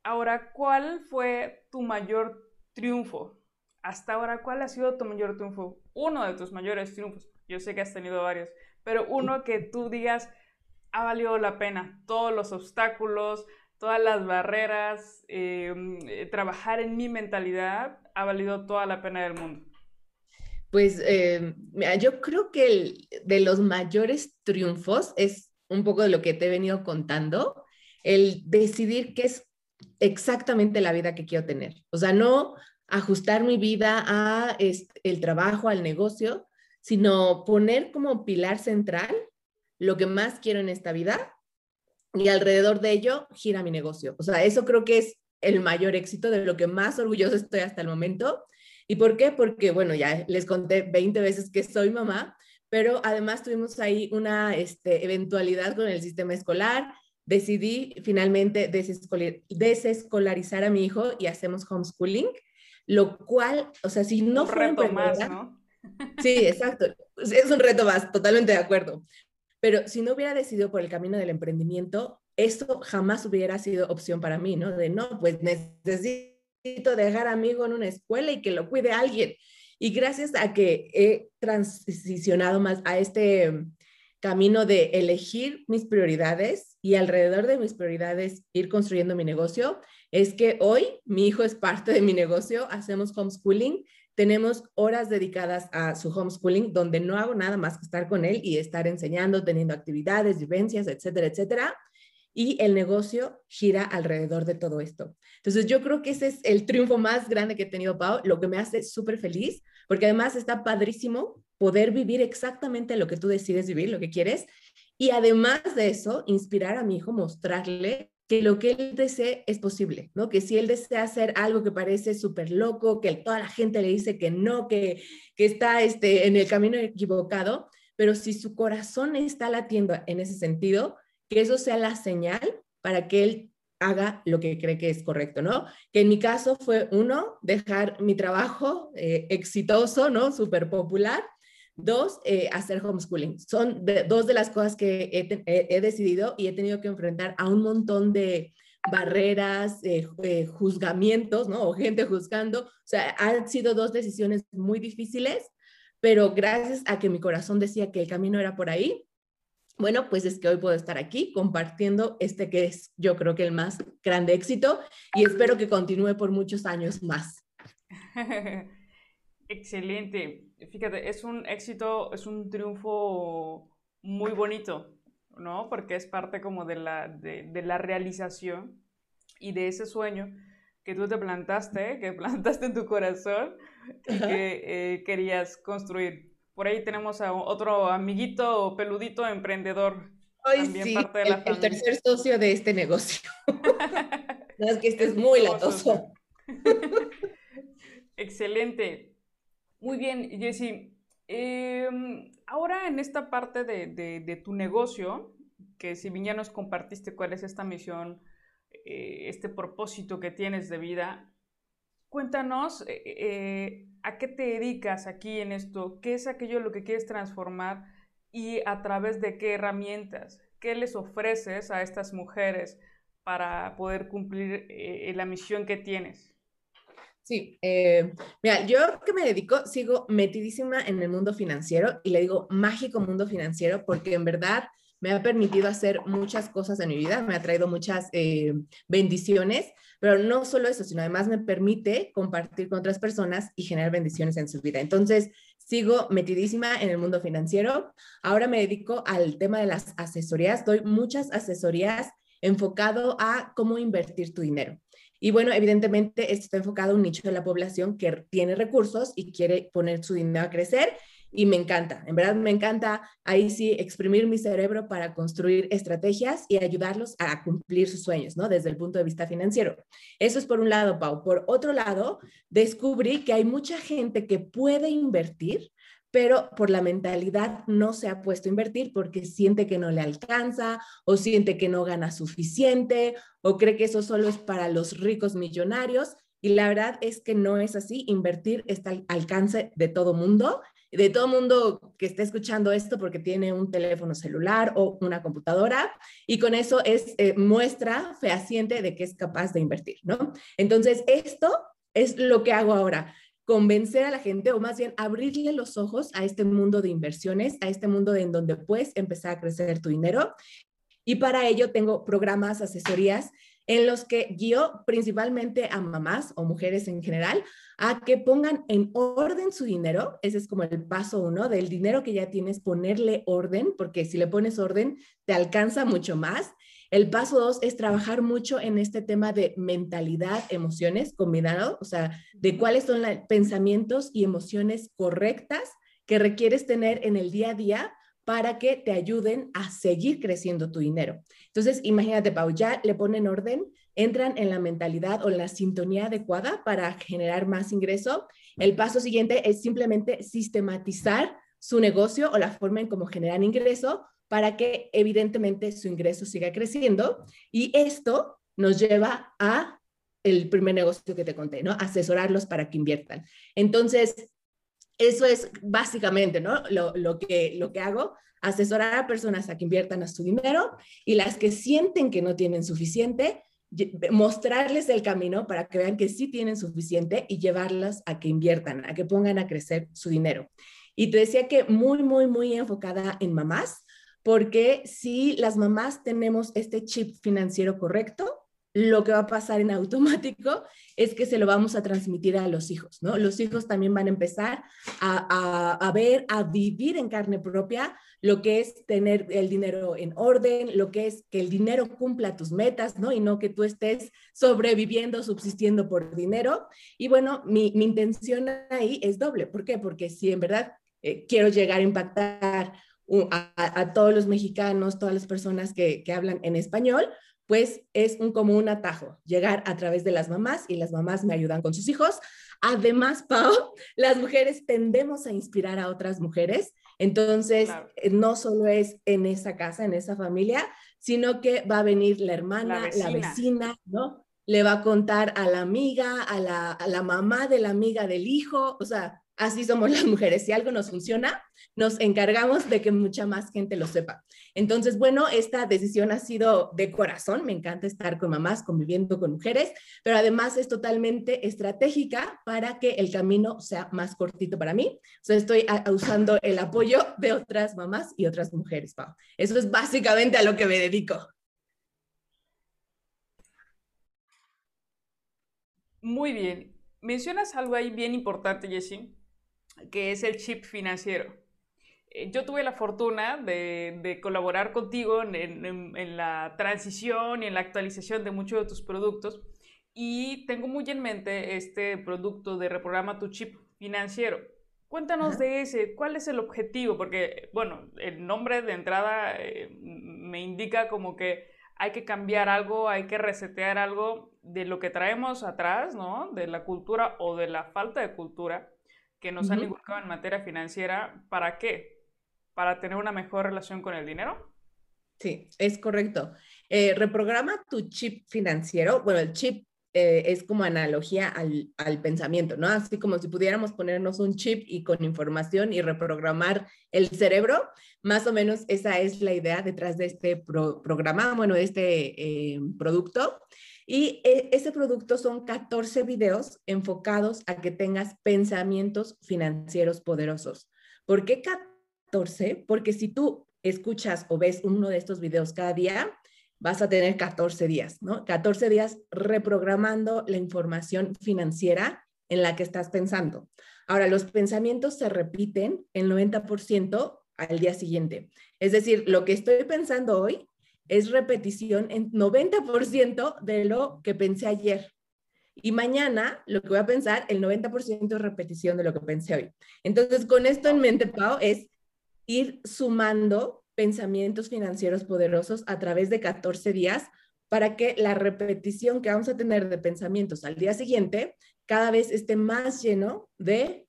ahora, ¿cuál fue tu mayor triunfo? Hasta ahora, ¿cuál ha sido tu mayor triunfo? Uno de tus mayores triunfos. Yo sé que has tenido varios, pero uno que tú digas, ha valido la pena. Todos los obstáculos, todas las barreras, em, eh, trabajar en mi mentalidad, ha valido toda la pena del mundo. Pues em, yo creo que el, de los mayores triunfos es un poco de lo que te he venido contando, el decidir qué es exactamente la vida que quiero tener. O sea, no ajustar mi vida a este, el trabajo, al negocio, sino poner como pilar central lo que más quiero en esta vida y alrededor de ello gira mi negocio. O sea, eso creo que es el mayor éxito de lo que más orgulloso estoy hasta el momento. ¿Y por qué? Porque, bueno, ya les conté 20 veces que soy mamá, pero además tuvimos ahí una este, eventualidad con el sistema escolar. Decidí finalmente desescolarizar a mi hijo y hacemos homeschooling, lo cual, o sea, si no un reto más, ¿no? Sí, exacto. Es un reto más, totalmente de acuerdo. Pero si no hubiera decidido por el camino del emprendimiento, eso jamás hubiera sido opción para mí, ¿no? De no, pues necesito dejar a mi hijo en una escuela y que lo cuide alguien. Y gracias a que he transicionado más a este camino de elegir mis prioridades y alrededor de mis prioridades ir construyendo mi negocio, es que hoy mi hijo es parte de mi negocio, hacemos homeschooling tenemos horas dedicadas a su homeschooling donde no hago nada más que estar con él y estar enseñando, teniendo actividades, vivencias, etcétera, etcétera. Y el negocio gira alrededor de todo esto. Entonces, yo creo que ese es el triunfo más grande que he tenido, Pau, lo que me hace súper feliz, porque además está padrísimo poder vivir exactamente lo que tú decides vivir, lo que quieres. Y además de eso, inspirar a mi hijo, mostrarle que lo que él desee es posible, ¿no? Que si él desea hacer algo que parece súper loco, que toda la gente le dice que no, que, que está este, en el camino equivocado, pero si su corazón está latiendo en ese sentido, que eso sea la señal para que él haga lo que cree que es correcto, ¿no? Que en mi caso fue uno, dejar mi trabajo eh, exitoso, ¿no? Súper popular, Dos, eh, hacer homeschooling. Son dos de las cosas que he, decidido y he tenido que enfrentar a un montón de barreras, eh, eh, juzgamientos, ¿no? O gente juzgando. O sea, han sido dos decisiones muy difíciles, pero gracias a que mi corazón decía que el camino era por ahí, bueno, pues es que hoy puedo estar aquí compartiendo este que es yo creo que el más grande éxito y espero que continúe por muchos años más. Excelente. Fíjate, es un éxito, es un triunfo muy bonito, ¿no? Porque es parte como de la, de, la realización y de ese sueño que tú te plantaste, que plantaste en tu corazón y que eh, querías construir. Por ahí tenemos a otro amiguito peludito emprendedor. Hoy sí, parte de la el, el, tercer socio de este negocio. no, es que este es muy latoso. Excelente. Muy bien, Jessy. Em, ahora en esta parte de, tu negocio, que si bien ya nos compartiste cuál es esta misión, eh, este propósito que tienes de vida, cuéntanos eh, eh, a qué te dedicas aquí en esto, qué es aquello lo que quieres transformar y a través de qué herramientas, qué les ofreces a estas mujeres para poder cumplir la misión que tienes. Sí, eh, mira, yo que me dedico, sigo metidísima en el mundo financiero y le digo mágico mundo financiero porque en verdad me ha permitido hacer muchas cosas en mi vida, me ha traído muchas eh, bendiciones, pero no solo eso, sino además me permite compartir con otras personas y generar bendiciones en su vida. Entonces, sigo metidísima en el mundo financiero. Ahora me dedico al tema de las asesorías, doy muchas asesorías enfocado a cómo invertir tu dinero. Y bueno, evidentemente esto está enfocado a un nicho de la población que tiene recursos y quiere poner su dinero a crecer y me encanta, en verdad me encanta ahí sí exprimir mi cerebro para construir estrategias y ayudarlos a cumplir sus sueños, ¿no? Desde el punto de vista financiero. Eso es por un lado, Pau. Por otro lado, descubrí que hay mucha gente que puede invertir, pero por la mentalidad no se ha puesto a invertir porque siente que no le alcanza o siente que no gana suficiente o cree que eso solo es para los ricos millonarios. Y la verdad es que no es así. Invertir está al alcance de todo mundo, de todo mundo que esté escuchando esto porque tiene un teléfono celular o una computadora y con eso es eh, muestra fehaciente de que es capaz de invertir, ¿no? Entonces, esto es lo que hago ahora convencer a la gente o más bien abrirle los ojos a este mundo de inversiones, a este mundo en donde puedes empezar a crecer tu dinero. Y para ello tengo programas, asesorías en los que guío principalmente a mamás o mujeres en general a que pongan en orden su dinero. Ese es como el paso uno del dinero que ya tienes, ponerle orden, porque si le pones orden, te alcanza mucho más. El paso dos es trabajar mucho en este tema de mentalidad, emociones combinado, o sea, de cuáles son los pensamientos y emociones correctas que requieres tener en el día a día para que te ayuden a seguir creciendo tu dinero. Entonces, imagínate, Pau, ya le ponen orden, entran en la mentalidad o la sintonía adecuada para generar más ingreso. El paso siguiente es simplemente sistematizar su negocio o la forma en cómo generan ingreso para que evidentemente su ingreso siga creciendo. Y esto nos lleva a el primer negocio que te conté, ¿no? Asesorarlos para que inviertan. Entonces, eso es básicamente, ¿no? Lo, que, lo que hago, asesorar a personas a que inviertan a su dinero y las que sienten que no tienen suficiente, mostrarles el camino para que vean que sí tienen suficiente y llevarlas a que inviertan, a que pongan a crecer su dinero. Y te decía que muy, muy, muy enfocada en mamás, porque si las mamás tenemos este chip financiero correcto, lo que va a pasar en automático es que se lo vamos a transmitir a los hijos, ¿no? Los hijos también van a empezar a, ver, a vivir en carne propia lo que es tener el dinero en orden, lo que es que el dinero cumpla tus metas, ¿no? Y no que tú estés sobreviviendo, subsistiendo por dinero. Y bueno, mi, mi intención ahí es doble. ¿Por qué? Porque si en verdad eh, quiero llegar a impactar a, todos los mexicanos, todas las personas que, hablan en español, pues es un, como un atajo, llegar a través de las mamás y las mamás me ayudan con sus hijos. Además, Pau, las mujeres tendemos a inspirar a otras mujeres, entonces eh, no solo es en esa casa, en esa familia, sino que va a venir la hermana, la vecina, ¿no? Le va a contar a la amiga, a la, a la mamá de la amiga del hijo, o sea, Así somos las mujeres. Si algo nos funciona, nos encargamos de que mucha más gente lo sepa. Entonces, bueno, esta decisión ha sido de corazón. Me encanta estar con mamás, conviviendo con mujeres, pero además es totalmente estratégica para que el camino sea más cortito para mí. O estoy usando el apoyo de otras mamás y otras mujeres. Eso es básicamente a lo que me dedico. Muy bien. Mencionas algo ahí bien importante, Jessie, que es el chip financiero. Eh, yo tuve la fortuna de, colaborar contigo en, la transición y en la actualización de muchos de tus productos y tengo muy en mente este producto de reprograma tu chip financiero. Cuéntanos de ese, ¿cuál es el objetivo? Porque, bueno, el nombre de entrada eh, me indica como que hay que cambiar algo, hay que resetear algo de lo que traemos atrás, ¿no? De la cultura o de la falta de cultura que nos han inculcado en materia financiera, ¿para qué? ¿Para tener una mejor relación con el dinero? Sí, es correcto. Eh, reprograma tu chip financiero. Bueno, el chip eh, es como analogía al, al, pensamiento, ¿no? Así como si pudiéramos ponernos un chip y con información y reprogramar el cerebro, más o menos esa es la idea detrás de este programa, bueno, de este eh, producto. Y eh, ese producto son 14 videos enfocados a que tengas pensamientos financieros poderosos. ¿Por qué 14? Porque si tú escuchas o ves uno de estos videos cada día, vas a tener 14 días, ¿no? 14 días reprogramando la información financiera en la que estás pensando. Ahora, los pensamientos se repiten el 90% al día siguiente. Es decir, lo que estoy pensando hoy es repetición en 90% de lo que pensé ayer. Y mañana lo que voy a pensar, el 90% es repetición de lo que pensé hoy. Entonces, con esto en mente, Pau, es ir sumando pensamientos financieros poderosos a través de 14 días para que la repetición que vamos a tener de pensamientos al día siguiente cada vez esté más lleno de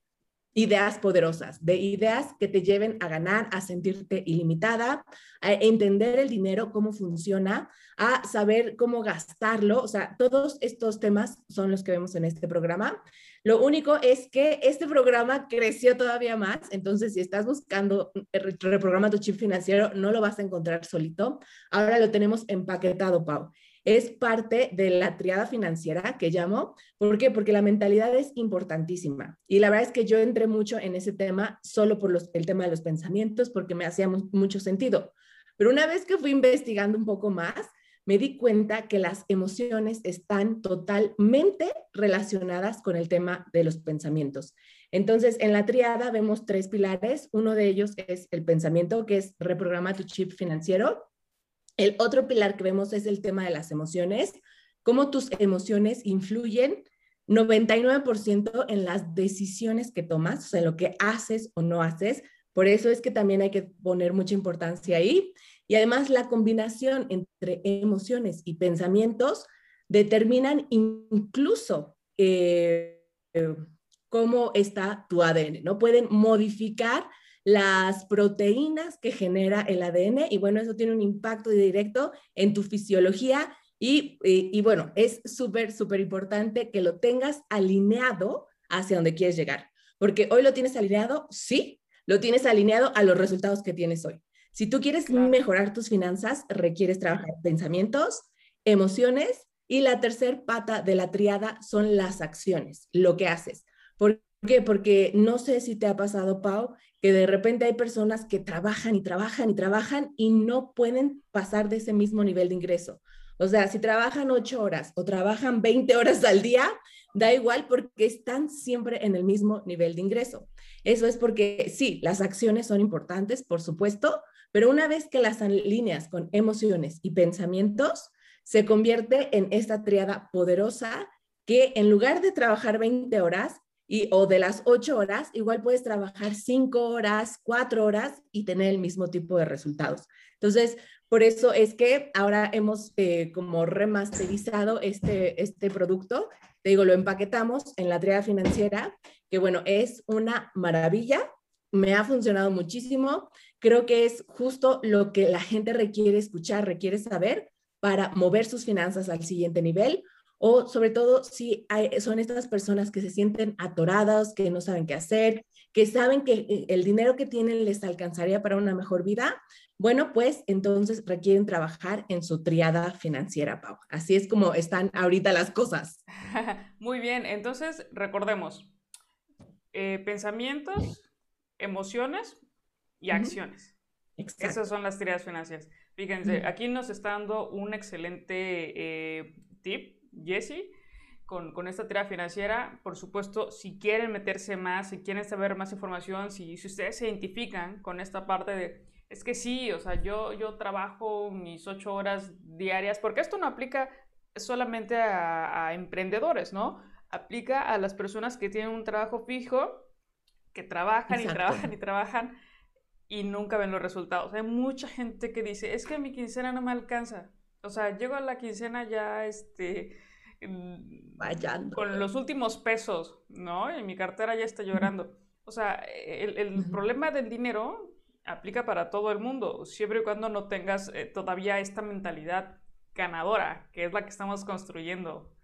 ideas poderosas, de ideas que te lleven a ganar, a sentirte ilimitada, a entender el dinero, cómo funciona, a saber cómo gastarlo. O sea, todos estos temas son los que vemos en este programa. Lo único es que este programa creció todavía más, entonces si estás buscando reprograma tu chip financiero, no lo vas a encontrar solito. Ahora lo tenemos empaquetado, Pau es parte de la triada financiera que llamo. ¿Por qué? Porque la mentalidad es importantísima. Y la verdad es que yo entré mucho en ese tema solo por el tema de los pensamientos, porque me hacía mucho sentido. Pero una vez que fui investigando un poco más, me di cuenta que las emociones están totalmente relacionadas con el tema de los pensamientos. Entonces, en la triada vemos tres pilares. Uno de ellos es el pensamiento, que es reprograma tu chip financiero. El otro pilar que vemos es el tema de las emociones, cómo tus emociones influyen 99% en las decisiones que tomas, o sea, en lo que haces o no haces. Por eso es que también hay que poner mucha importancia ahí. Y además la combinación entre emociones y pensamientos determinan incluso eh, cómo está tu ADN, ¿no? Pueden modificar las proteínas que genera el ADN y bueno, eso tiene un impacto directo en tu fisiología y, y, bueno, es súper, súper importante que lo tengas alineado hacia donde quieres llegar, porque hoy lo tienes alineado, sí, lo tienes alineado a los resultados que tienes hoy. Si tú quieres mejorar tus finanzas, requieres trabajar pensamientos, emociones y la tercer pata de la triada son las acciones, lo que haces. ¿Por qué? Porque no sé si te ha pasado, Pau, que de repente hay personas que trabajan y trabajan y trabajan y no pueden pasar de ese mismo nivel de ingreso. O sea, si trabajan ocho horas o trabajan 20 horas al día, da igual porque están siempre en el mismo nivel de ingreso. Eso es porque sí, las acciones son importantes, por supuesto, pero una vez que las alineas con emociones y pensamientos, se convierte en esta triada poderosa que en lugar de trabajar 20 horas, y, o de las ocho horas, igual puedes trabajar cinco horas, cuatro horas y tener el mismo tipo de resultados. Entonces, por eso es que ahora hemos eh, como remasterizado este, este producto. Te digo, lo empaquetamos en la triada financiera, que bueno, es una maravilla. Me ha funcionado muchísimo. Creo que es justo lo que la gente requiere escuchar, requiere saber para mover sus finanzas al siguiente nivel o sobre todo si son estas personas que se sienten atoradas, que no saben qué hacer, que saben que eh, el dinero que tienen les alcanzaría para una mejor vida, bueno, pues entonces requieren trabajar en su triada financiera, Pau. Así es como están ahorita las cosas. Muy bien, entonces recordemos, eh, pensamientos, emociones y acciones. Esas son las triadas financieras. Fíjense, aquí nos está dando un excelente eh, tip Jesse con, con, esta tarea financiera. Por supuesto, si quieren meterse más, si quieren saber más información, si, si ustedes se identifican con esta parte de, es que sí, o sea, yo, yo trabajo mis ocho horas diarias, porque esto no aplica solamente a, emprendedores, ¿no? Aplica a las personas que tienen un trabajo fijo, que trabajan y trabajan y trabajan y nunca ven los resultados. Hay mucha gente que dice, es que mi quincena no me alcanza. O sea, llego a la quincena ya, este, con los últimos pesos, ¿no? Y mi cartera ya está llorando. O sea, el, problema del dinero aplica para todo el mundo, siempre y cuando no tengas eh, todavía esta mentalidad ganadora, que es la que estamos construyendo.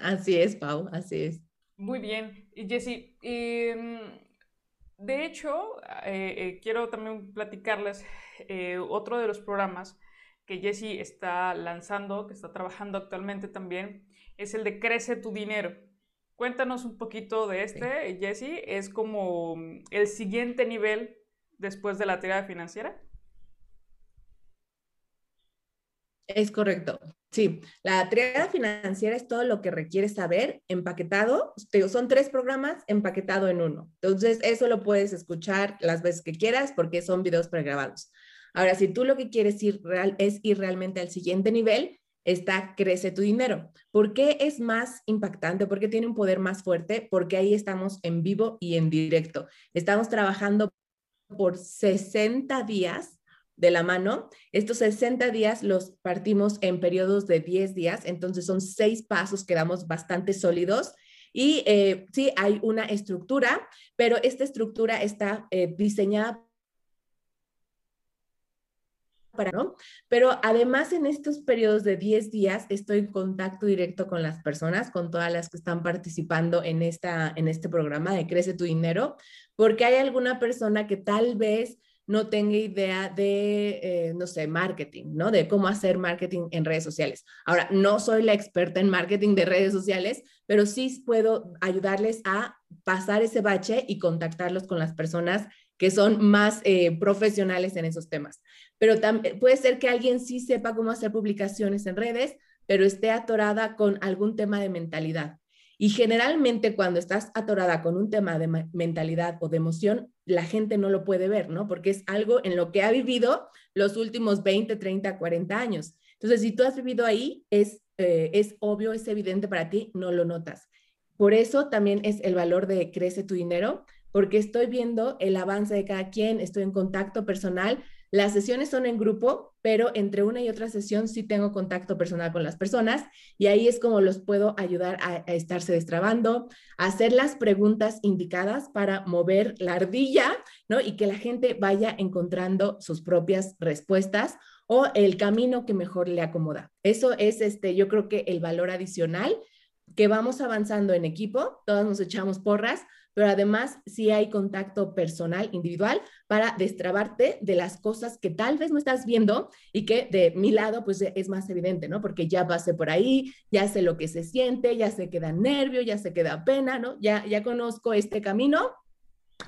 Así es, Pau, así es. Muy bien. Y Jessy, em, de hecho, eh, eh, quiero también platicarles otro de los programas que Jesse está lanzando, que está trabajando actualmente también, es el de Crece tu dinero. Cuéntanos un poquito de este, Jesse. Es como el siguiente nivel después de la tirada financiera. Es correcto. Sí, la triada financiera es todo lo que requieres saber empaquetado. Son tres programas empaquetado en uno. Entonces, eso lo puedes escuchar las veces que quieras porque son videos pregrabados. Ahora, si tú lo que quieres ir es ir realmente al siguiente nivel, está Crece tu dinero. ¿Por qué es más impactante? ¿Por qué tiene un poder más fuerte? Porque ahí estamos en vivo y en directo. Estamos trabajando por 60 días de la mano. Estos 60 días los partimos en periodos de 10 días, entonces son seis pasos que damos bastante sólidos Y eh, sí, hay una estructura, pero esta estructura está eh, diseñada para, ¿no? Pero además en estos periodos de 10 días estoy en contacto directo con las personas, con todas las que están participando en, esta, en este programa de Crece tu Dinero, porque hay alguna persona que tal vez no tenga idea de, eh, no sé, marketing, ¿no? De cómo hacer marketing en redes sociales. Ahora, no soy la experta en marketing de redes sociales, pero sí puedo ayudarles a pasar ese bache y contactarlos con las personas que son más eh, profesionales en esos temas. Pero también puede ser que alguien sí sepa cómo hacer publicaciones en redes, pero esté atorada con algún tema de mentalidad. Y generalmente cuando estás atorada con un tema de mentalidad o de emoción, la gente no lo puede ver, ¿no? Porque es algo en lo que ha vivido los últimos 20, 30, 40 años. Entonces, si tú has vivido ahí, es, eh, es obvio, es evidente para ti, no lo notas. Por eso también es el valor de Crece tu dinero, porque estoy viendo el avance de cada quien, estoy en contacto personal. Las sesiones son en grupo, pero entre una y otra sesión sí tengo contacto personal con las personas y ahí es como los puedo ayudar a, estarse destrabando, hacer las preguntas indicadas para mover la ardilla, ¿no? Y que la gente vaya encontrando sus propias respuestas o el camino que mejor le acomoda. Eso es, este, yo creo que el valor adicional que vamos avanzando en equipo, todos nos echamos porras, pero además sí hay contacto personal, individual, para destrabarte de las cosas que tal vez no estás viendo y que de mi lado pues es más evidente, ¿no? Porque ya pasé por ahí, ya sé lo que se siente, ya sé que da nervio, ya sé que da pena, ¿no? Ya, ya conozco este camino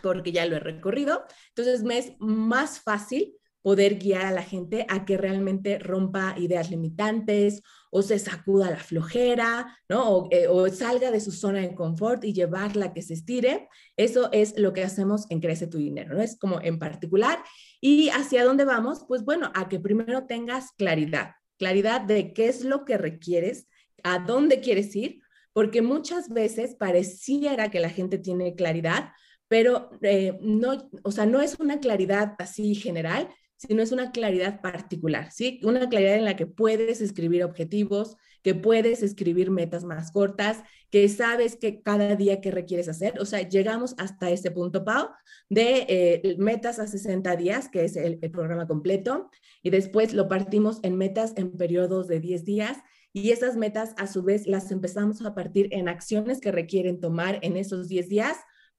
porque ya lo he recorrido. Entonces me es más fácil poder guiar a la gente a que realmente rompa ideas limitantes o se sacuda la flojera, ¿no? Eh, o, salga de su zona de confort y llevarla a que se estire. Eso es lo que hacemos en Crece tu Dinero, ¿no? Es como en particular. ¿Y hacia dónde vamos? Pues bueno, a que primero tengas claridad, claridad de qué es lo que requieres, a dónde quieres ir, porque muchas veces pareciera que la gente tiene claridad, pero eh, no, o sea, no es una claridad así general, sino es una claridad particular, ¿sí? Una claridad en la que puedes escribir objetivos, que puedes escribir metas más cortas, que sabes que cada día que requieres hacer, o sea, llegamos hasta ese punto, Pau, de eh, metas a 60 días, que es el, el programa completo, y después lo partimos en metas en periodos de 10 días, y esas metas a su vez las empezamos a partir en acciones que requieren tomar en esos 10 días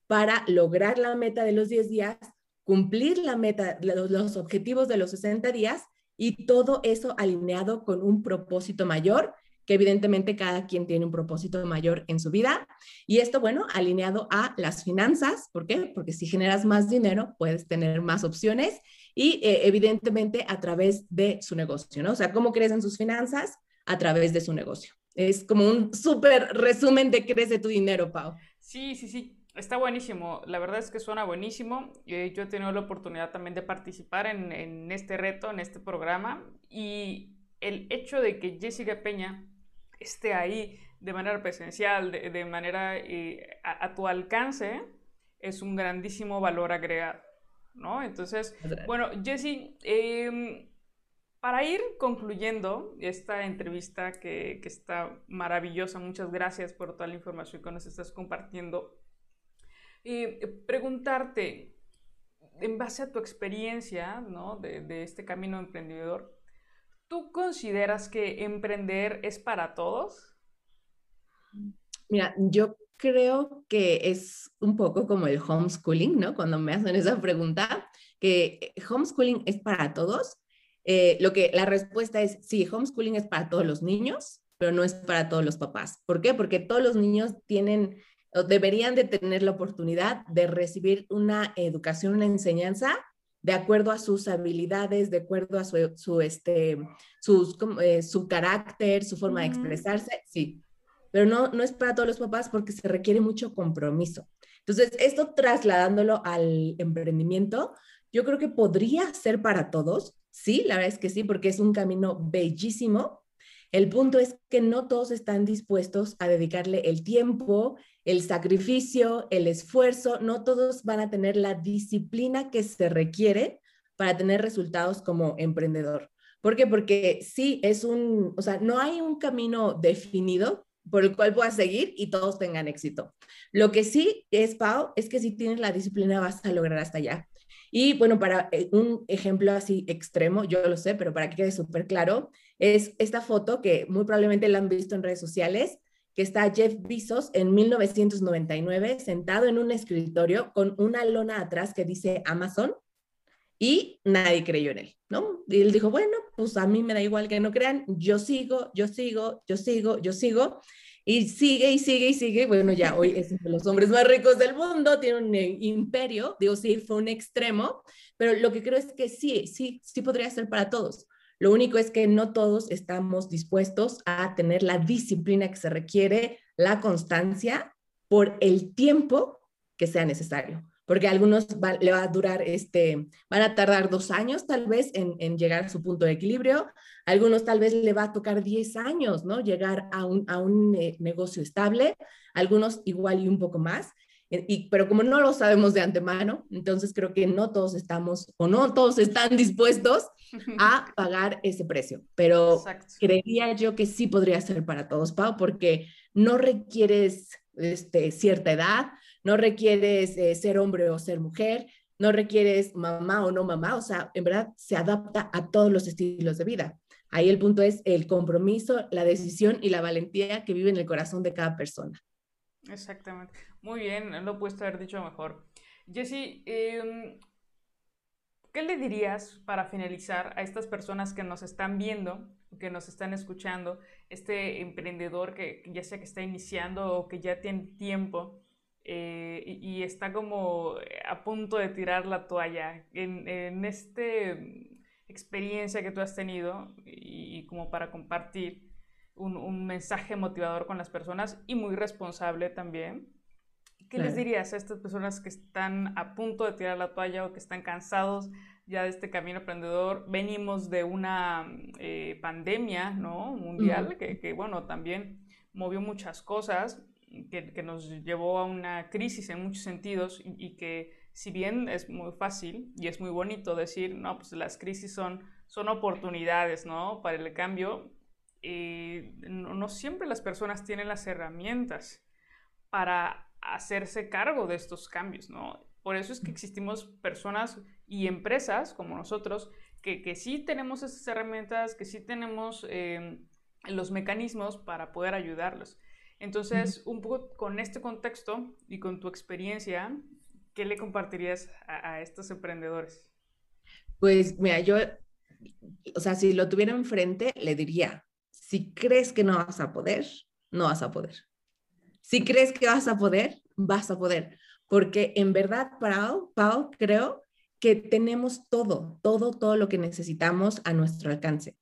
para lograr la meta de los 10 días cumplir la meta, los, objetivos de los 60 días y todo eso alineado con un propósito mayor que evidentemente cada quien tiene un propósito mayor en su vida. Y esto, bueno, alineado a las finanzas, ¿por qué? Porque si generas más dinero, puedes tener más opciones y eh, evidentemente a través de su negocio, ¿no? O sea, ¿cómo crecen sus finanzas? A través de su negocio. Es como un súper resumen de crece tu dinero, Pau. Sí, sí, sí. Está buenísimo, la verdad es que suena buenísimo. Eh, yo he tenido la oportunidad también de participar en, este reto, en este programa, y el hecho de que Jessica Peña esté ahí de manera presencial, de, manera eh, a, tu alcance, es un grandísimo valor agregado, ¿no? Entonces, bueno, Jessie, em, para ir concluyendo esta entrevista que, que está maravillosa, muchas gracias por toda la información que nos estás compartiendo preguntarte, en base a tu experiencia de, este camino emprendedor, ¿tú consideras que emprender es para todos? Mira, yo creo que es un poco como el homeschooling, ¿no? Cuando me hacen esa pregunta, que homeschooling es para todos. Eh, lo que la respuesta es sí, homeschooling es para todos los niños, pero no es para todos los papás. ¿Por qué? Porque todos los niños tienen deberían de tener la oportunidad de recibir una educación, una enseñanza de acuerdo a sus habilidades, de acuerdo a su, este, sus, eh, su carácter, su forma de expresarse, sí. Pero no, no es para todos los papás porque se requiere mucho compromiso. Entonces, esto trasladándolo al emprendimiento, yo creo que podría ser para todos, sí, la verdad es que sí, porque es un camino bellísimo. El punto es que no todos están dispuestos a dedicarle el tiempo, el sacrificio, el esfuerzo, no todos van a tener la disciplina que se requiere para tener resultados como emprendedor. ¿Por qué? Porque sí es un, o sea, no hay un camino definido por el cual puedas seguir y todos tengan éxito. Lo que sí es, Pau, es que si tienes la disciplina vas a lograr hasta allá. Y bueno, para eh, un ejemplo así extremo, yo lo sé, pero para que quede súper claro, es esta foto que muy probablemente la han visto en redes sociales, que está Jeff Bezos en 1999 sentado en un escritorio con una lona atrás que dice Amazon y nadie creyó en él, ¿no? Y él dijo, bueno, pues a mí me da igual que no crean, yo sigo, yo sigo, yo sigo, yo sigo. Y sigue y sigue y sigue. Bueno, ya hoy es uno de los hombres más ricos del mundo, tiene un imperio. Digo, sí, fue un extremo, pero lo que creo es que sí, sí, sí podría ser para todos. Lo único es que no todos estamos dispuestos a tener la disciplina que se requiere, la constancia por el tiempo que sea necesario porque a algunos le va a durar, este, van a tardar dos años tal vez en, llegar a su punto de equilibrio, a algunos tal vez le va a tocar 10 años, ¿no? Llegar a un, a un eh, negocio estable, algunos igual y un poco más, y, pero como no lo sabemos de antemano, entonces creo que no todos estamos o no todos están dispuestos a pagar ese precio, pero creería yo que sí podría ser para todos, Pau, porque no requieres este, cierta edad, no requieres eh, ser hombre o ser mujer, no requieres mamá o no mamá, o sea, en verdad se adapta a todos los estilos de vida. Ahí el punto es el compromiso, la decisión y la valentía que vive en el corazón de cada persona. Exactamente. Muy bien, lo puedes haber dicho mejor. Jessie, em, ¿qué le dirías para finalizar a estas personas que nos están viendo, que nos están escuchando, este emprendedor que ya sea que está iniciando o que ya tiene tiempo eh, y, está como a punto de tirar la toalla. En, en esta experiencia que tú has tenido y, como para compartir un, un, mensaje motivador con las personas y muy responsable también. ¿Qué les dirías a estas personas que están a punto de tirar la toalla o que están cansados ya de este camino emprendedor? Venimos de una eh, pandemia ¿no? mundial que, que, bueno, también movió muchas cosas que, nos llevó a una crisis en muchos sentidos y, que si bien es muy fácil y es muy bonito decir, no, pues las crisis son, son oportunidades, ¿no? Para el cambio, eh, no, siempre las personas tienen las herramientas para hacerse cargo de estos cambios, ¿no? Por eso es que existimos personas y empresas como nosotros que, que sí tenemos esas herramientas, que sí tenemos eh, los mecanismos para poder ayudarlos. Entonces, un poco con este contexto y con tu experiencia, ¿qué le compartirías a, estos emprendedores? Pues mira, yo, o sea, si lo tuviera enfrente, le diría, si crees que no vas a poder, no vas a poder. Si crees que vas a poder, vas a poder. Porque en verdad, Pau, Pau, creo que tenemos todo, todo, todo lo que necesitamos a nuestro alcance.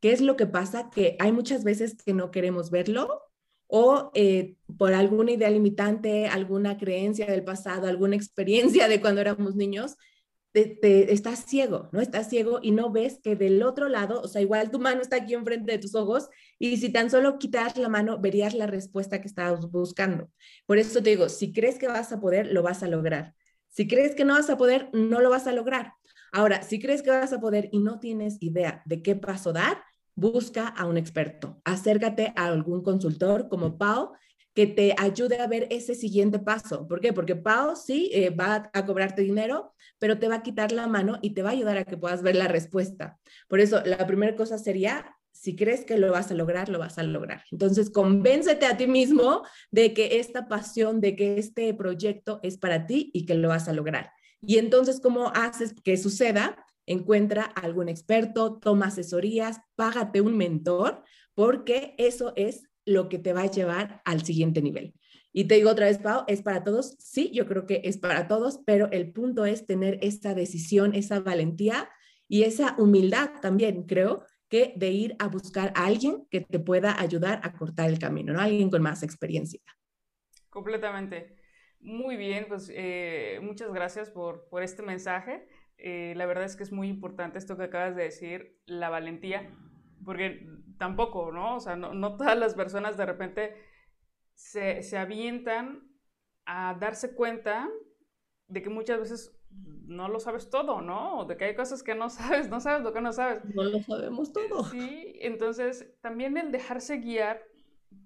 ¿Qué es lo que pasa? Que hay muchas veces que no queremos verlo o eh, por alguna idea limitante, alguna creencia del pasado, alguna experiencia de cuando éramos niños, te, estás ciego, ¿no? Estás ciego y no ves que del otro lado, o sea, igual tu mano está aquí enfrente de tus ojos y si tan solo quitas la mano, verías la respuesta que estabas buscando. Por eso te digo, si crees que vas a poder, lo vas a lograr. Si crees que no vas a poder, no lo vas a lograr. Ahora, si crees que vas a poder y no tienes idea de qué paso dar, busca a un experto, acércate a algún consultor como Pau que te ayude a ver ese siguiente paso. ¿Por qué? Porque Pau sí eh, va a cobrarte dinero, pero te va a quitar la mano y te va a ayudar a que puedas ver la respuesta. Por eso, la primera cosa sería, si crees que lo vas a lograr, lo vas a lograr. Entonces, convéncete a ti mismo de que esta pasión, de que este proyecto es para ti y que lo vas a lograr. Y entonces, ¿cómo haces que suceda? encuentra algún experto, toma asesorías, págate un mentor, porque eso es lo que te va a llevar al siguiente nivel. Y te digo otra vez, Pau, ¿es para todos? Sí, yo creo que es para todos, pero el punto es tener esa decisión, esa valentía y esa humildad también, creo, que de ir a buscar a alguien que te pueda ayudar a cortar el camino, ¿no? Alguien con más experiencia. Completamente. Muy bien, pues eh, muchas gracias por, por este mensaje. Eh, la verdad es que es muy importante esto que acabas de decir, la valentía, porque tampoco, ¿no? O sea, no, todas las personas de repente se, se, avientan a darse cuenta de que muchas veces no lo sabes todo, ¿no? De que hay cosas que no sabes, no sabes lo que no sabes. No lo sabemos todo. Sí, entonces también el dejarse guiar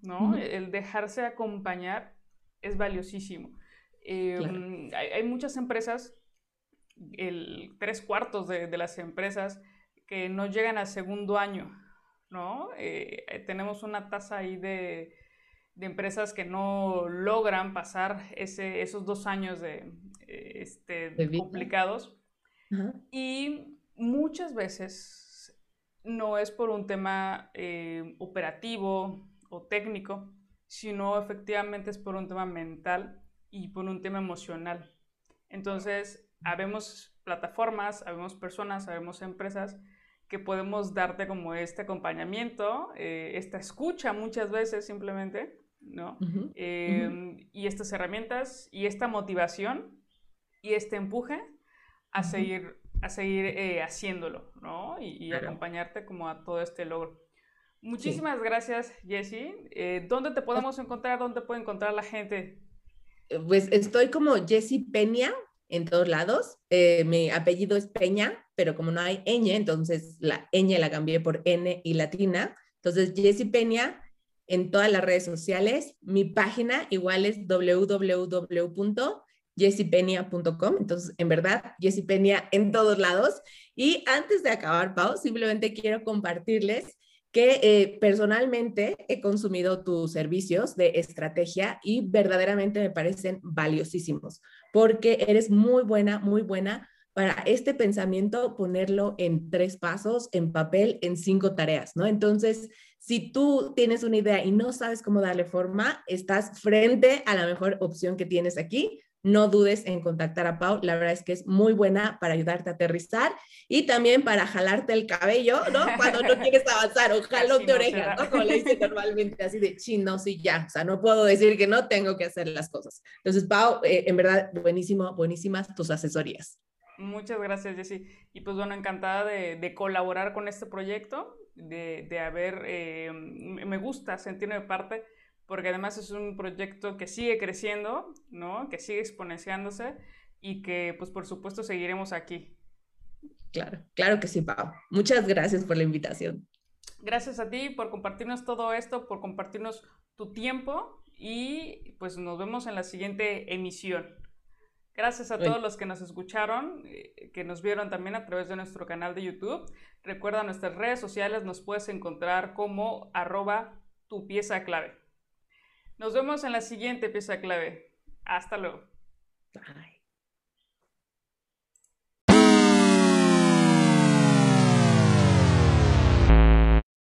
¿no? El dejarse acompañar es valiosísimo. Em, hay, muchas empresas, el tres cuartos de, las empresas, que no llegan al segundo año, ¿no? Eh, eh, tenemos una tasa ahí de, empresas que no logran pasar ese, esos dos años de, este, complicados. Y muchas veces no es por un tema eh, operativo o técnico, sino efectivamente es por un tema mental y por un tema emocional. Entonces, habemos plataformas, habemos personas, habemos empresas que podemos darte como este acompañamiento, eh, esta escucha muchas veces simplemente, ¿no? Em, y estas herramientas y esta motivación y este empuje a seguir, a seguir eh, haciéndolo, ¿no? Y, acompañarte como a todo este logro. Muchísimas gracias, Jessie. Eh, ¿Dónde te podemos encontrar? ¿Dónde puede encontrar la gente? Pues estoy como Jessie Peña en todos lados. Eh, mi apellido es Peña, pero como no hay ñ, entonces la ñ la cambié por n y latina. Entonces, Jessie Peña en todas las redes sociales. Mi página igual es www.jessipenia.com. Entonces, en verdad, Jessie Peña en todos lados. Y antes de acabar, Pau, simplemente quiero compartirles que eh, personalmente he consumido tus servicios de estrategia y verdaderamente me parecen valiosísimos, porque eres muy buena, muy buena para este pensamiento ponerlo en tres pasos, en papel, en cinco tareas, ¿no? Entonces, si tú tienes una idea y no sabes cómo darle forma, estás frente a la mejor opción que tienes aquí, no dudes en contactar a Pau. La verdad es que es muy buena para ayudarte a aterrizar y también para jalarte el cabello, ¿no? Cuando no quieres avanzar o jalón de oreja, ¿no? Como le dice normalmente, así de, sí, no, sí, ya. O sea, no puedo decir que no, tengo que hacer las cosas. Entonces, Pau, eh, en verdad, buenísimo, buenísimas tus asesorías. Muchas gracias, Jessy. Y pues bueno, encantada de, colaborar con este proyecto, de, de haber, eh, me gusta sentirme parte porque además es un proyecto que sigue creciendo, ¿no? Que sigue exponenciándose y que, pues, por supuesto, seguiremos aquí. Claro, claro que sí, Pau. Muchas gracias por la invitación. Gracias a ti por compartirnos todo esto, por compartirnos tu tiempo y pues nos vemos en la siguiente emisión. Gracias a todos los que nos escucharon, eh, que nos vieron también a través de nuestro canal de YouTube. Recuerda nuestras redes sociales, nos puedes encontrar como arroba tu pieza clave. Nos vemos en la siguiente pieza clave. Hasta luego. Bye.